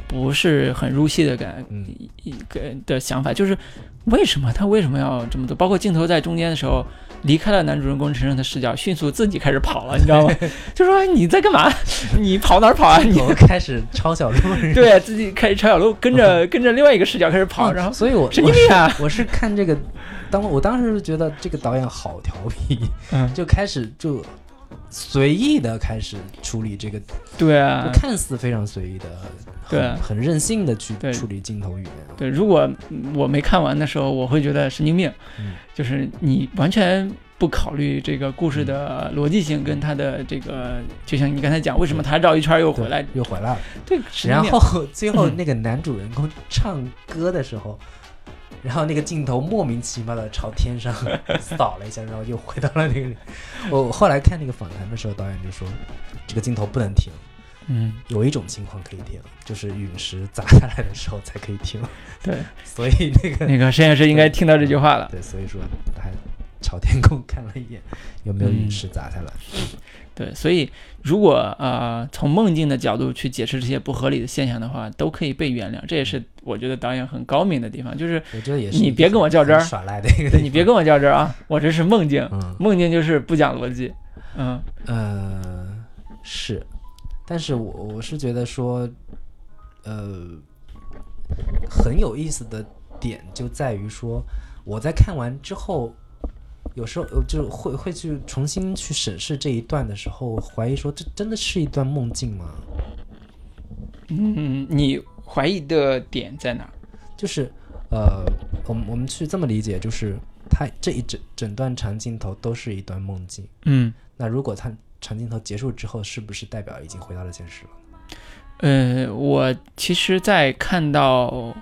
不是很入戏的感嗯一个的想法，就是为什么他为什么要这么做？包括镜头在中间的时候离开了男主人公陈胜的视角，迅速自己开始跑了，你知道吗？就说哎你在干嘛？你跑哪儿跑啊？你开始抄小路，对自己开始抄小路，跟着跟着另外一个视角开始跑，然后所以我神经病啊！我是看这个，当我当时就觉得这个导演好调皮，嗯，就开始就随意的开始处理这个，对啊，看似非常随意的，对很很任性的去处理镜头语言。对，如果我没看完的时候，我会觉得神经病，嗯。就是你完全不考虑这个故事的逻辑性跟它的这个，就像你刚才讲，为什么他绕一圈又回来，又回来了，对，然后最后嗯那个男主人公唱歌的时候。然后那个镜头莫名其妙的朝天上 扫了一下，然后又回到了那个里。我后来看那个访谈的时候，导演就说，这个镜头不能停，嗯，有一种情况可以停，就是陨石砸下来的时候才可以停。对，所以那个那个摄影师应该听到这句话了。对，所以说他还朝天空看了一眼，有没有陨嗯石砸下来。对，所以如果呃从梦境的角度去解释这些不合理的现象的话，都可以被原谅。这也是我觉得导演很高明的地方，就是你别跟我较真儿耍赖的一个。你别跟我较真儿啊，我这是梦境，嗯梦境就是不讲逻辑。嗯呃是，但是我我是觉得说，呃，很有意思的点就在于说，我在看完之后。有时候呃就会会去重新去审视这一段的时候，怀疑说这真的是一段梦境吗？嗯，你怀疑的点在哪儿？就是呃，我们我们去这么理解，就是它这一整整段长镜头都是一段梦境。嗯。那如果它长镜头结束之后，是不是代表已经回到了现实了？呃，我其实，在看到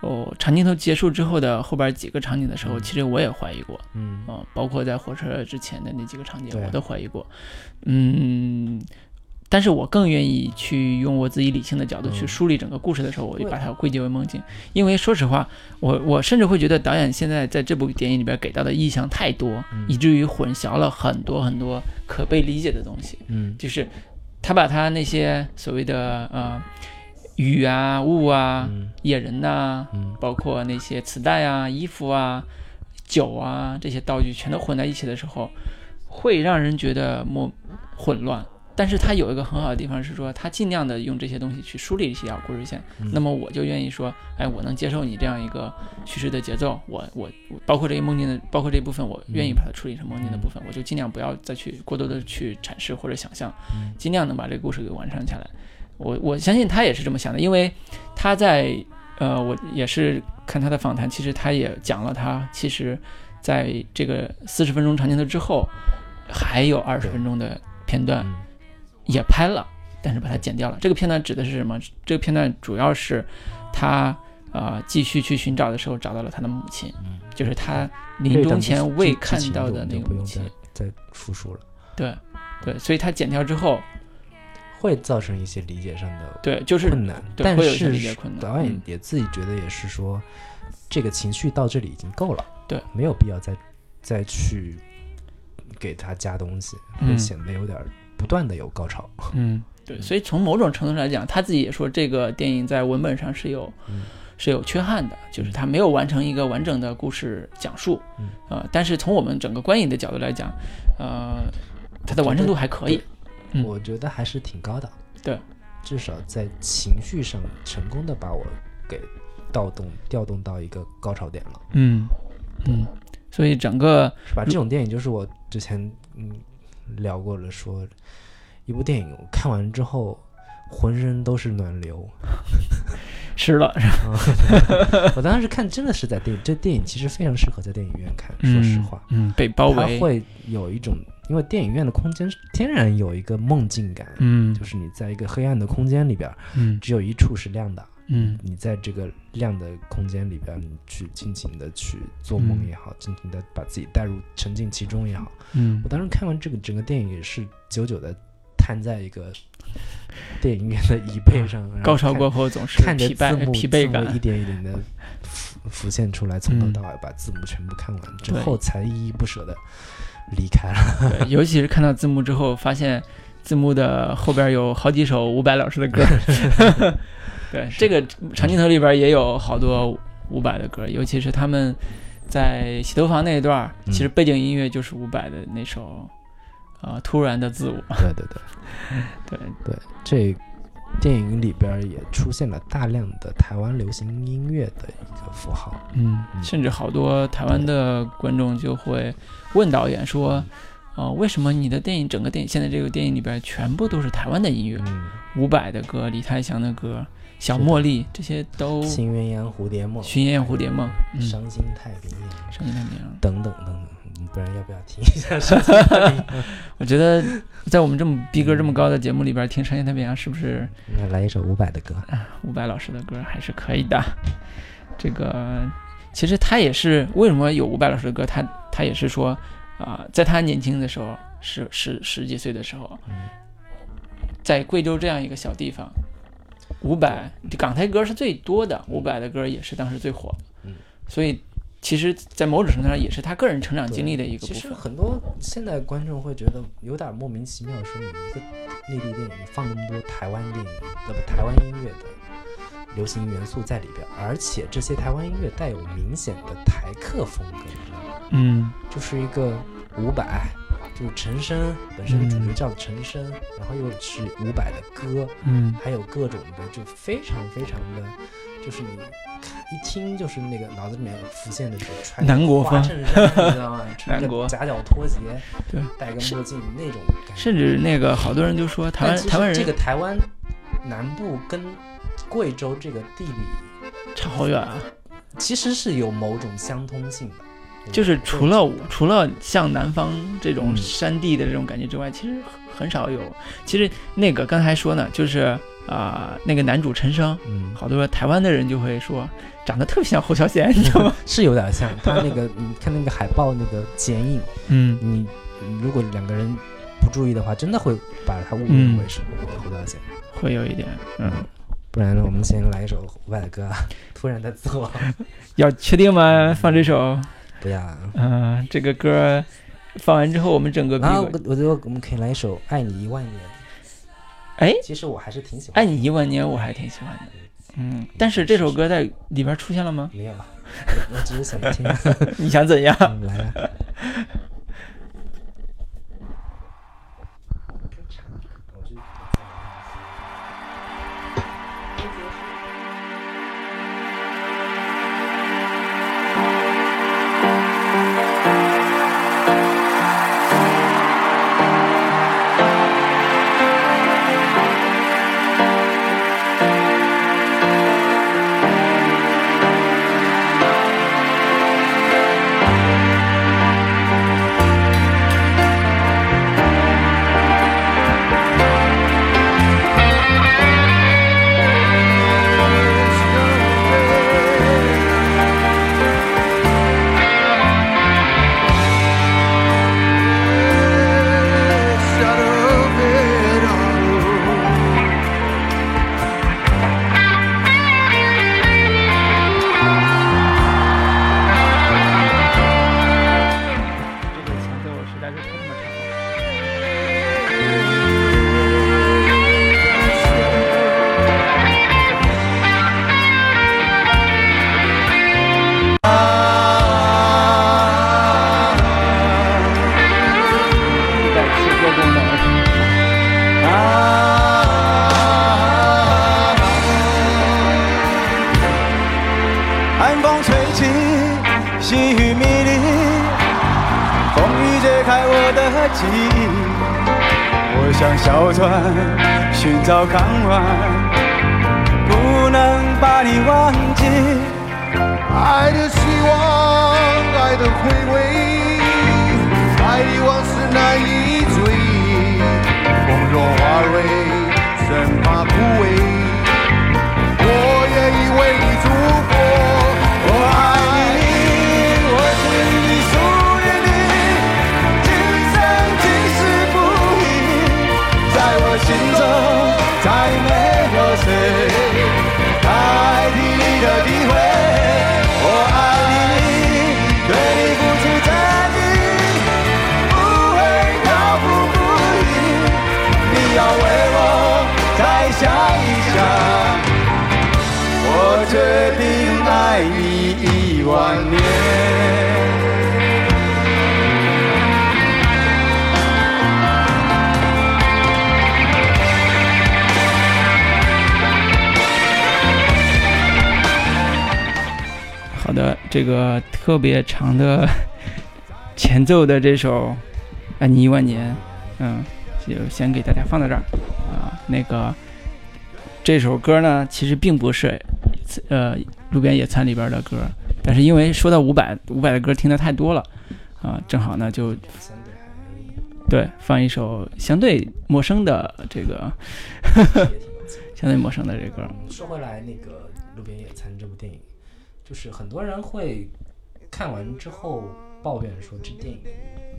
哦长镜头结束之后的后边几个场景的时候，嗯。其实我也怀疑过，嗯。啊、包括在火车之前的那几个场景，我都怀疑过。嗯，但是我更愿意去用我自己理性的角度去嗯梳理整个故事的时候，我就把它归结为梦境。因为说实话，我我甚至会觉得导演现在在这部电影里边给到的意象太多，嗯。以至于混淆了很多很多可被理解的东西。嗯。就是他把他那些所谓的呃雨啊、雾啊、嗯野人呐、嗯包括那些磁带啊、衣服啊、酒啊这些道具全都混在一起的时候，会让人觉得莫混乱。但是它有一个很好的地方是说，它尽量的用这些东西去梳理一条故事线。嗯那么我就愿意说，哎，我能接受你这样一个叙事的节奏，我我我包括这个梦境的，包括这一部分，我愿意把它处理成梦境的部分，我就尽量不要再去过多的去阐释或者想象，嗯尽量能把这个故事给完善下来。我我相信他也是这么想的，因为他在呃，我也是看他的访谈，其实他也讲了他其实在这个四十分钟长镜头之后，还有二十分钟的片段嗯也拍了，但是把它剪掉了。这个片段指的是什么？这个片段主要是他呃继续去寻找的时候找到了他的母亲，嗯就是他临终前未看到的那个母亲。再再复述了，对对，所以他剪掉之后，会造成一些理解上的对，就是困难，但是理解困难导演嗯。也自己觉得也是说，这个情绪到这里已经够了，对，没有必要再再去给他加东西，会嗯。显得有点不断的有高潮。嗯，对，所以从某种程度上来讲，他自己也说这个电影在文本上是有、嗯是有缺憾的，就是他没有完成一个完整的故事讲述，嗯。呃，但是从我们整个观影的角度来讲，呃，它的完成度还可以，嗯我觉得还是挺高的。对，至少在情绪上成功的把我给调动调动到一个高潮点了。嗯嗯，所以整个是吧？这种电影就是我之前嗯聊过了，说一部电影我看完之后浑身都是暖流。湿了，我当时看真的是在电影，这电影其实非常适合在电影院看。说实话，嗯，被包围，它会有一种，因为电影院的空间是天然有一个梦境感，嗯。就是你在一个黑暗的空间里边，嗯。只有一处是亮的。嗯。你在这个亮的空间里边，你去尽情的去做梦嗯。也好，尽情的把自己带入沉浸其中也好。嗯。我当时看完这个整个电影也是久久的瘫在一个电影院的椅背上，高潮过后总是看着字幕疲惫感一，点一点的浮浮现出来，从头嗯。到尾把字幕全部看完之后，才依依不舍的离开了。对，尤其是看到字幕之后，发现字幕的后边有好几首伍佰老师的歌。对，这个长镜头里边也有好多伍佰的歌，尤其是他们在洗头房那一段其实背景音乐就是伍佰的那首啊、呃突然的自我。对对对 对，对，这电影里边也出现了大量的台湾流行音乐的一个符号。嗯，嗯甚至好多台湾的观众就会问导演说。呃，为什么你的电影整个电影现在这个电影里边全部都是台湾的音乐？嗯，伍佰的歌、李泰祥的歌、小茉莉这些都新鸳鸯蝴蝶梦、新鸳鸯蝴蝶梦，嗯，伤心太平洋伤心太平洋。等等等等，嗯不然要不要听一下伤心太平洋？我觉得在我们这么逼格这么高的节目里边听《伤心太平洋》，是不是那来一首伍佰的歌。伍佰老师的歌还是可以的？这个其实他也是为什么有伍佰老师的歌，他他也是说啊、在他年轻的时候，十十十几岁的时候，嗯在贵州这样一个小地方，伍佰港台歌是最多的，伍佰的歌也是当时最火的，嗯所以其实，在某种程度上也是他个人成长经历的一个其实部分。很多现在观众会觉得有点莫名其妙，说你一个内地电影放那么多台湾电影，呃不台湾音乐的流行元素在里边，而且这些台湾音乐带有明显的台客风格，你知道吗？嗯就是一个伍佰，就是陈升本身主角嗯叫陈升，然后又是伍佰的歌，嗯还有各种的，就非常非常的，就是你一听就是那个脑子里面浮现的是穿南国风花衬衫，你知道吗？穿南国着夹脚拖鞋，对，戴个墨镜那种感觉。甚至那个好多人就说台湾台湾人这个台湾南部跟贵州这个地理差好远啊。其实是有某种相通性的，就是除了我除了像南方这种嗯山地的这种感觉之外，其实很少有。其实那个刚才说呢，就是啊、那个男主陈升，嗯，好多台湾的人就会说长得特别像侯孝贤，你知道吗？是有点像他那个，你看那个海报那个剪影，嗯你你如果两个人不注意的话，真的会把他误嗯认为是侯孝贤。会有一点，嗯，不然呢，我们先来一首伍佰的歌啊，突然的自我，要确定吗？放这首，不要啊。嗯、这个歌放完之后，我们整个然后我我觉得我们可以来一首《爱你一万年》。哎，其实我还是挺喜欢。爱你一万年，我还挺喜欢的，嗯，但是这首歌在里边出现了吗？没有，我只是想听。你想怎样？嗯，来啊。特别长的 前奏的这首《爱你一万年》，嗯，就先给大家放到这儿啊。那个这首歌呢，其实并不是呃《路边野餐》里边的歌，但是因为说到伍佰，伍佰的歌听的太多了啊，正好呢就对放一首相对陌生的这个 相对陌生的这歌。说回来，那个《路边野餐》这部电影，就是很多人会看完之后抱怨说这电影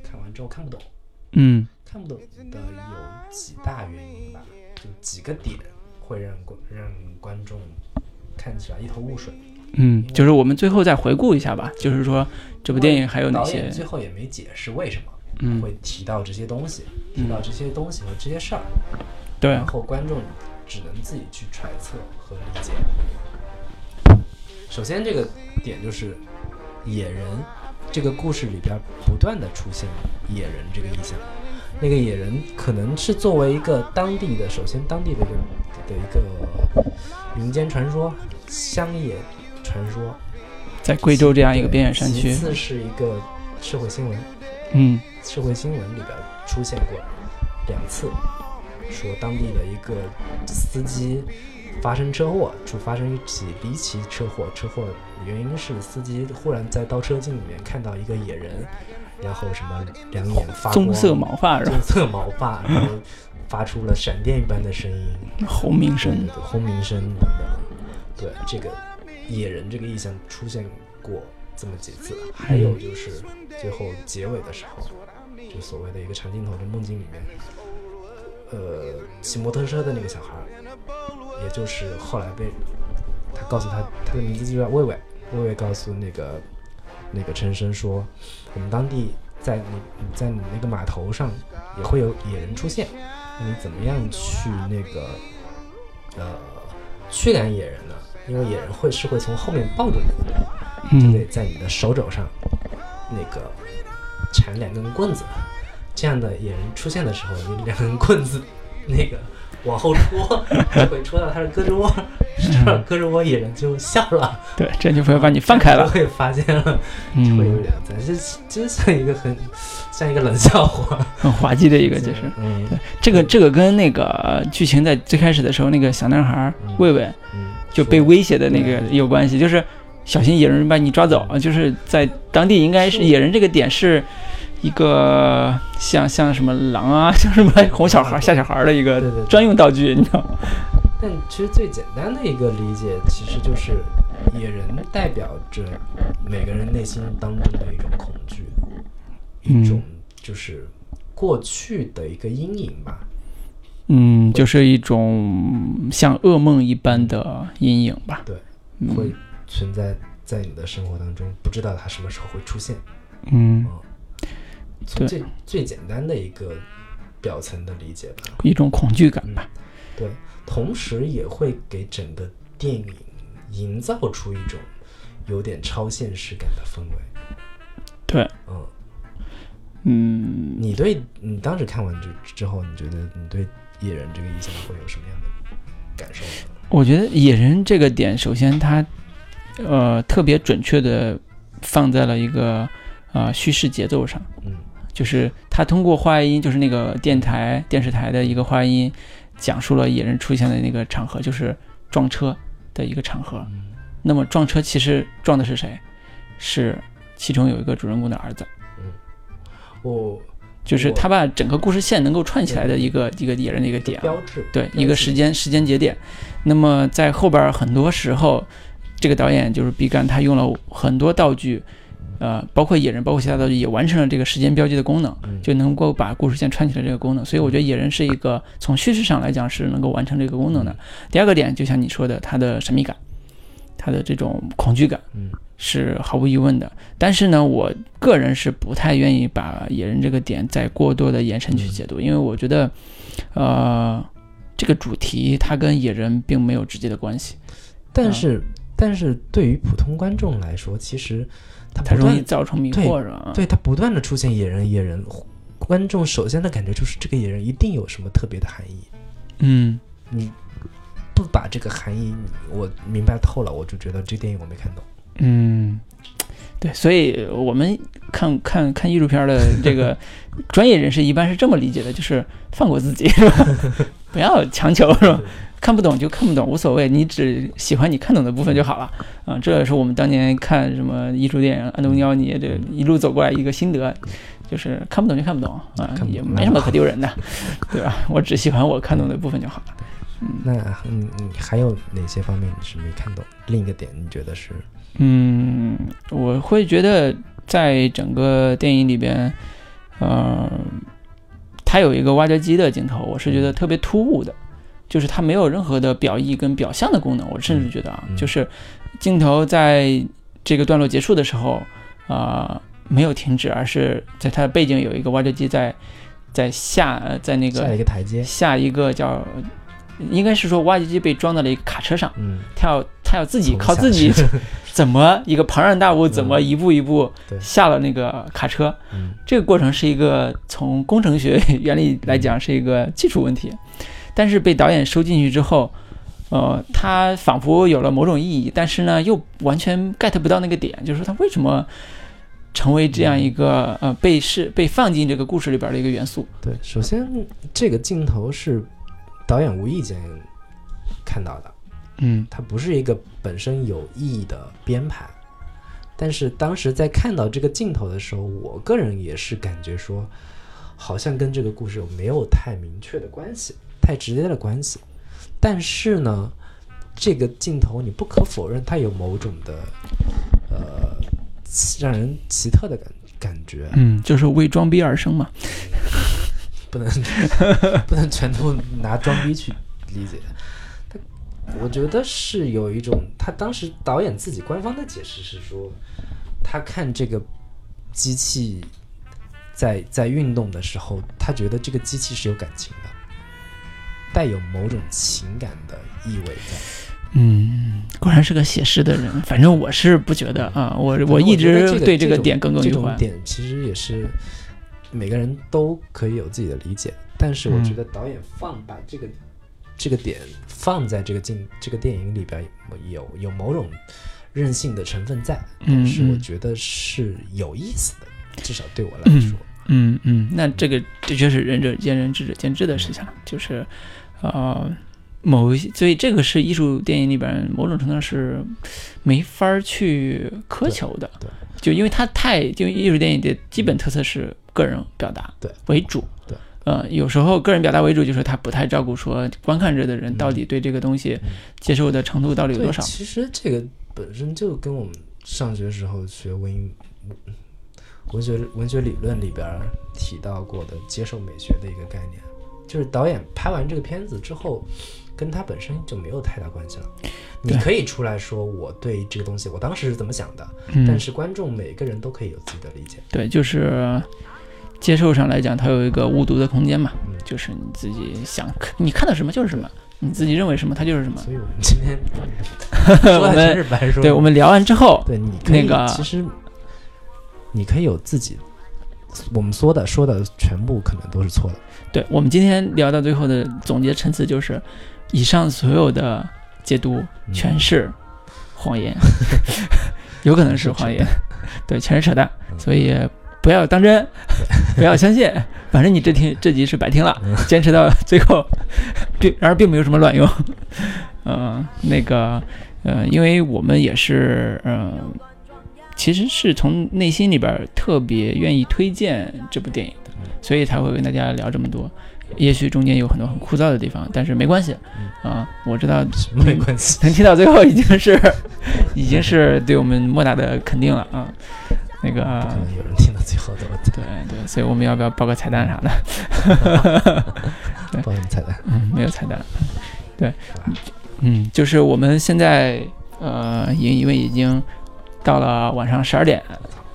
看完之后看不懂。嗯看不懂的有几大原因吧，就几个点会让观让观众看起来一头雾水。嗯，就是我们最后再回顾一下吧，就是说这部电影还有哪些？最后也没解释为什么嗯，会提到这些东西，提到这些东西和这些事儿，对然，后观众只能自己去揣测和理解。首先，这个点就是野人这个故事里边不断的出现野人这个意象。那个野人可能是作为一个当地的，首先当地的一个的一个民间传说、乡野传说，在贵州这样一个边远山区其，次是一个社会新闻，嗯社会新闻里边出现过两次，说当地的一个司机发生车祸，就发生一起离奇车祸，车祸原因是司机忽然在倒车镜里面看到一个野人，然后什么两眼发光棕色毛发棕？色毛发，然后发出了闪电一般的声音，轰鸣声轰鸣声等等。对，这个野人这个意象出现过这么几次，还有就是最后结尾的时候，就所谓的一个长镜头的梦境里面，呃，骑摩托车的那个小孩，也就是后来被他告诉他他的名字就叫魏魏，魏魏告诉那个那个陈生说，我们当地在你你在你那个码头上也会有野人出现，那你怎么样去那个呃驱赶野人呢？因为野人会是会从后面抱着你的，就得嗯在你的手肘上那个缠两根棍子，这样的野人出现的时候，你两根棍子那个 往后戳，就 会戳到他的胳肢窝，戳到胳肢窝，野人就笑了，对，这样就不会把你放开就了。会发现了，就会有嗯，两赞，这真像一个很像一个冷笑话，很滑稽的一个就是。嗯。这个这个跟那个剧情在最开始的时候，那个小男孩嗯。魏魏嗯，就被威胁的那个有关系，就是小心野人把你抓走啊！就是在当地应该是野人这个点是一个像像什么狼啊，像什么哄小孩吓小孩的一个专用道具，你知道吗？但其实最简单的一个理解，其实就是野人代表着每个人内心当中的一种恐惧，嗯一种就是过去的一个阴影吧。嗯，就是一种像噩梦一般的阴影吧。对，嗯会存在在你的生活当中，不知道它什么时候会出现。嗯，最最简单的一个表层的理解吧。一种恐惧感吧。对，同时也会给整个电影营造出一种有点超现实感的氛围。对，嗯，嗯，你对你当时看完之之后，你觉得你对野人这个印象会有什么样的感受呢？我觉得野人这个点，首先它呃特别准确的放在了一个呃叙事节奏上，嗯就是他通过话音，就是那个电台电视台的一个话音，讲述了野人出现的那个场合，就是撞车的一个场合。嗯那么撞车其实撞的是谁？是其中有一个主人公的儿子，我就是他把整个故事线能够串起来的一个一个野人的一个点啊。标志对一个时间时间节点。那么在后边很多时候，这个导演就是毕赣，他用了很多道具，呃，包括野人，包括其他道具，也完成了这个时间标记的功能，嗯就能够把故事线串起来这个功能。所以我觉得野人是一个从叙事上来讲是能够完成这个功能的。第二个点，就像你说的，它的神秘感，它的这种恐惧感。嗯是毫无疑问的，但是呢，我个人是不太愿意把野人这个点再过多的延伸去解读，因为我觉得，呃，这个主题它跟野人并没有直接的关系，但是但是对于普通观众来说，其实他它容易不断造成迷惑，是吧？对它不断的出现野人野人，观众首先的感觉就是这个野人一定有什么特别的含义。嗯，你不把这个含义我明白透了，我就觉得这电影我没看懂。嗯，对，所以我们看看看艺术片的这个 专业人士一般是这么理解的，就是放过自己，是吧？不要强求，是吧？看不懂就看不懂，无所谓，你只喜欢你看懂的部分就好了。啊，这也是我们当年看什么艺术电影安东尼奥尼这一路走过来一个心得，就是看不懂就看不懂啊也没什么可丢人的，对吧？我只喜欢我看懂的部分就好了。嗯那嗯，你还有哪些方面你是没看懂？另一个点你觉得是？嗯，我会觉得在整个电影里边，呃，它有一个挖掘机的镜头，我是觉得特别突兀的，就是它没有任何的表意跟表象的功能。我甚至觉得啊，嗯就是镜头在这个段落结束的时候，啊、没有停止，而是在它的背景有一个挖掘机在在下，呃在那个下一个个台阶。下一个叫，应该是说挖掘机被装到了一个卡车上。嗯，他要他要自己靠自己 怎么一个庞然大物怎么一步一步下了那个卡车，嗯这个过程是一个从工程学 原理来讲是一个技术问题，但是被导演收进去之后，呃，他仿佛有了某种意义，但是呢又完全 get 不到那个点，就是说他为什么成为这样一个呃被是被放进这个故事里边的一个元素。对，首先这个镜头是导演无意间看到的，嗯它不是一个本身有意义的编排。但是当时在看到这个镜头的时候，我个人也是感觉说，好像跟这个故事有没有太明确的关系，太直接的关系。但是呢，这个镜头你不可否认它有某种的呃让人奇特的感感觉，嗯，就是为装逼而生嘛。不能 不能全都拿装逼去理解。他我觉得是有一种，他当时导演自己官方的解释是说，他看这个机器在在运动的时候，他觉得这个机器是有感情的，带有某种情感的意味在。嗯，果然是个写诗的人。反正我是不觉得啊，我我一直对这个点耿耿于怀。这种点其实也是每个人都可以有自己的理解，但是我嗯觉得导演放把这个、这个点放在这个镜这个电影里边有有某种任性的成分在，嗯但是我嗯觉得是有意思的，至少对我来说。嗯嗯，那这个的确是仁者见仁，智者见智的事情，就是呃，某一些，所以这个是艺术电影里边某种程度上是没法儿去苛求的，对。对就因为它太，就艺术电影的基本特色是个人表达对。为主，对，呃，有时候个人表达为主，就是他不太照顾说观看者的人到底对这个东西嗯。接受的程度到底有，多少，其实这个本身就跟我们上学时候学文艺文学文学理论里边提到过的接受美学的一个概念，就是导演拍完这个片子之后，跟他本身就没有太大关系了。你可以出来说我对这个东西我当时是怎么想的，嗯，但是观众每个人都可以有自己的理解。对，就是接受上来讲，它有一个误读的空间嘛，嗯就是你自己想，你看到什么就是什么，你自己认为什么它就是什么。所以我们今天 说我们是白说。对我们聊完之后，对，你那个其实你可以有自己，我们说的说的全部可能都是错的。对我们今天聊到最后的总结陈词就是，以上所有的解读嗯。全是谎言，有可能是谎言，对，全是扯淡，嗯。所以不要当真，不要相信，反正你这听这集是白听了，嗯坚持到最后，并然而并没有什么卵用，嗯、那个，呃，因为我们也是，嗯、其实是从内心里边儿特别愿意推荐这部电影的，所以才会跟大家聊这么多。也许中间有很多很枯燥的地方，但是没关系啊、我知道 没关系。能听到最后已经是 已经是对我们莫大的肯定了啊。那个有人听到最后的，我对对，所以我们要不要报个彩蛋啥的？报什么彩蛋？嗯，没有彩蛋。对，嗯，就是我们现在呃，因因为已经到了晚上十二点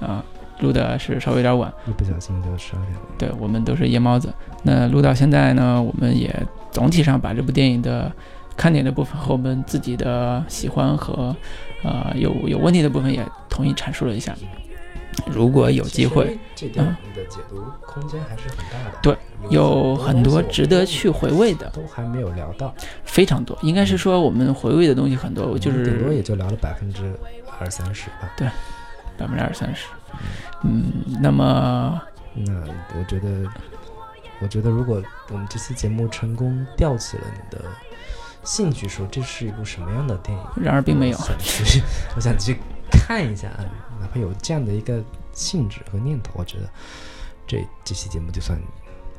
啊、录的是稍微有点晚，一不小心就十二点了。对我们都是夜猫子。那录到现在呢，我们也总体上把这部电影的看点的部分和我们自己的喜欢和呃有有问题的部分也统一阐述了一下。如果有机会，其实这电影的解读空间还是很大的。对，有很多值得去回味的，都还没有聊到，非常多。应该是说我们回味的东西很多，就是顶多是也就聊了百分之二三十吧。对百分之二三十。嗯，那么那我觉得，我觉得如果我们这期节目成功吊起了你的兴趣，说这是一部什么样的电影，然而并没有我。想去，我想去看一下，哪怕有这样的一个性质和念头，我觉得这这期节目就算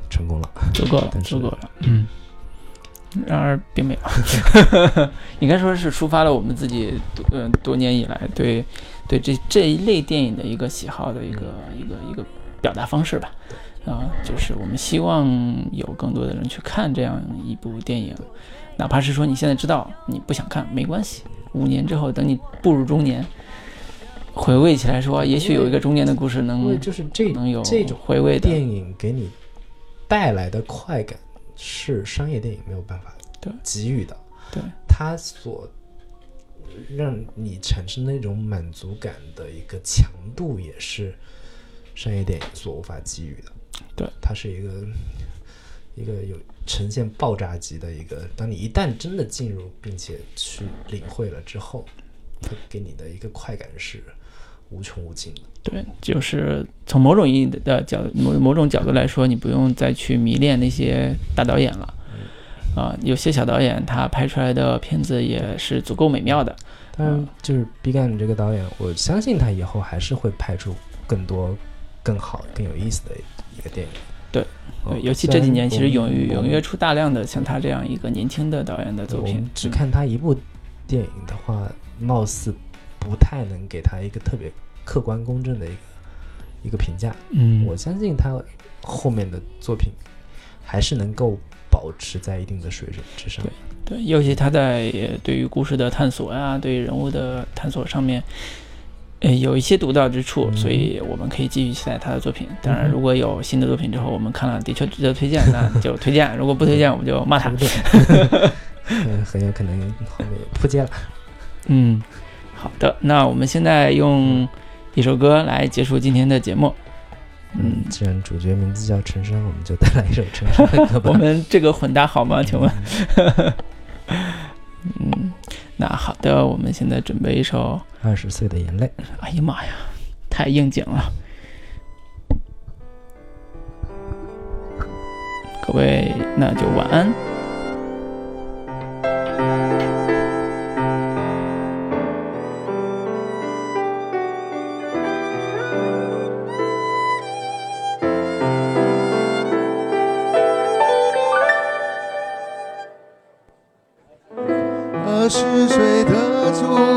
成功了。足够了，足够了。嗯，然而并没有，应该说是抒发了我们自己多呃多年以来对对这这一类电影的一个喜好的一个一个一个表达方式吧。啊，就是我们希望有更多的人去看这样一部电影，哪怕是说你现在知道你不想看没关系，五年之后等你步入中年，回味起来说，也许有一个中年的故事能就是这能有这种回味的。电影给你带来的快感，是商业电影没有办法给予的。对，它所让你产生那种满足感的一个强度，也是商业电影所无法给予的。对，它是一个一个有呈现爆炸级的一个，当你一旦真的进入并且去领会了之后，它给你的一个快感是无穷无尽的。对，就是从某种意义的角某某种角度来说，你不用再去迷恋那些大导演了。啊、有些小导演他拍出来的片子也是足够美妙的。当然，就是毕赣这个导演，我相信他以后还是会拍出更多、更好、更有意思的一个电影。对哦对，尤其这几年，其实踊跃踊跃出大量的像他这样一个年轻的导演的作品。只看他一部电影的话，貌似不太能给他一个特别客观公正的一个一个评价。嗯，我相信他后面的作品还是能够保持在一定的水准之上。对，对尤其他在呃对于故事的探索呀，对于人物的探索上面，呃，有一些独到之处，嗯所以我们可以继续期待他的作品。当然，如果有新的作品之后，我们看了的确值得推荐，那就推荐；如果不推荐，我们就骂他？嗯，很有可能后面扑街了。嗯，好的，那我们现在用一首歌来结束今天的节目。嗯，既然主角名字叫陈升，我们就带来一首陈升的歌吧。我们这个混搭好吗？请问？嗯，那好的，我们现在准备一首。二十岁的眼泪。哎呀妈呀，太应景了！各位，那就晚安。是谁的错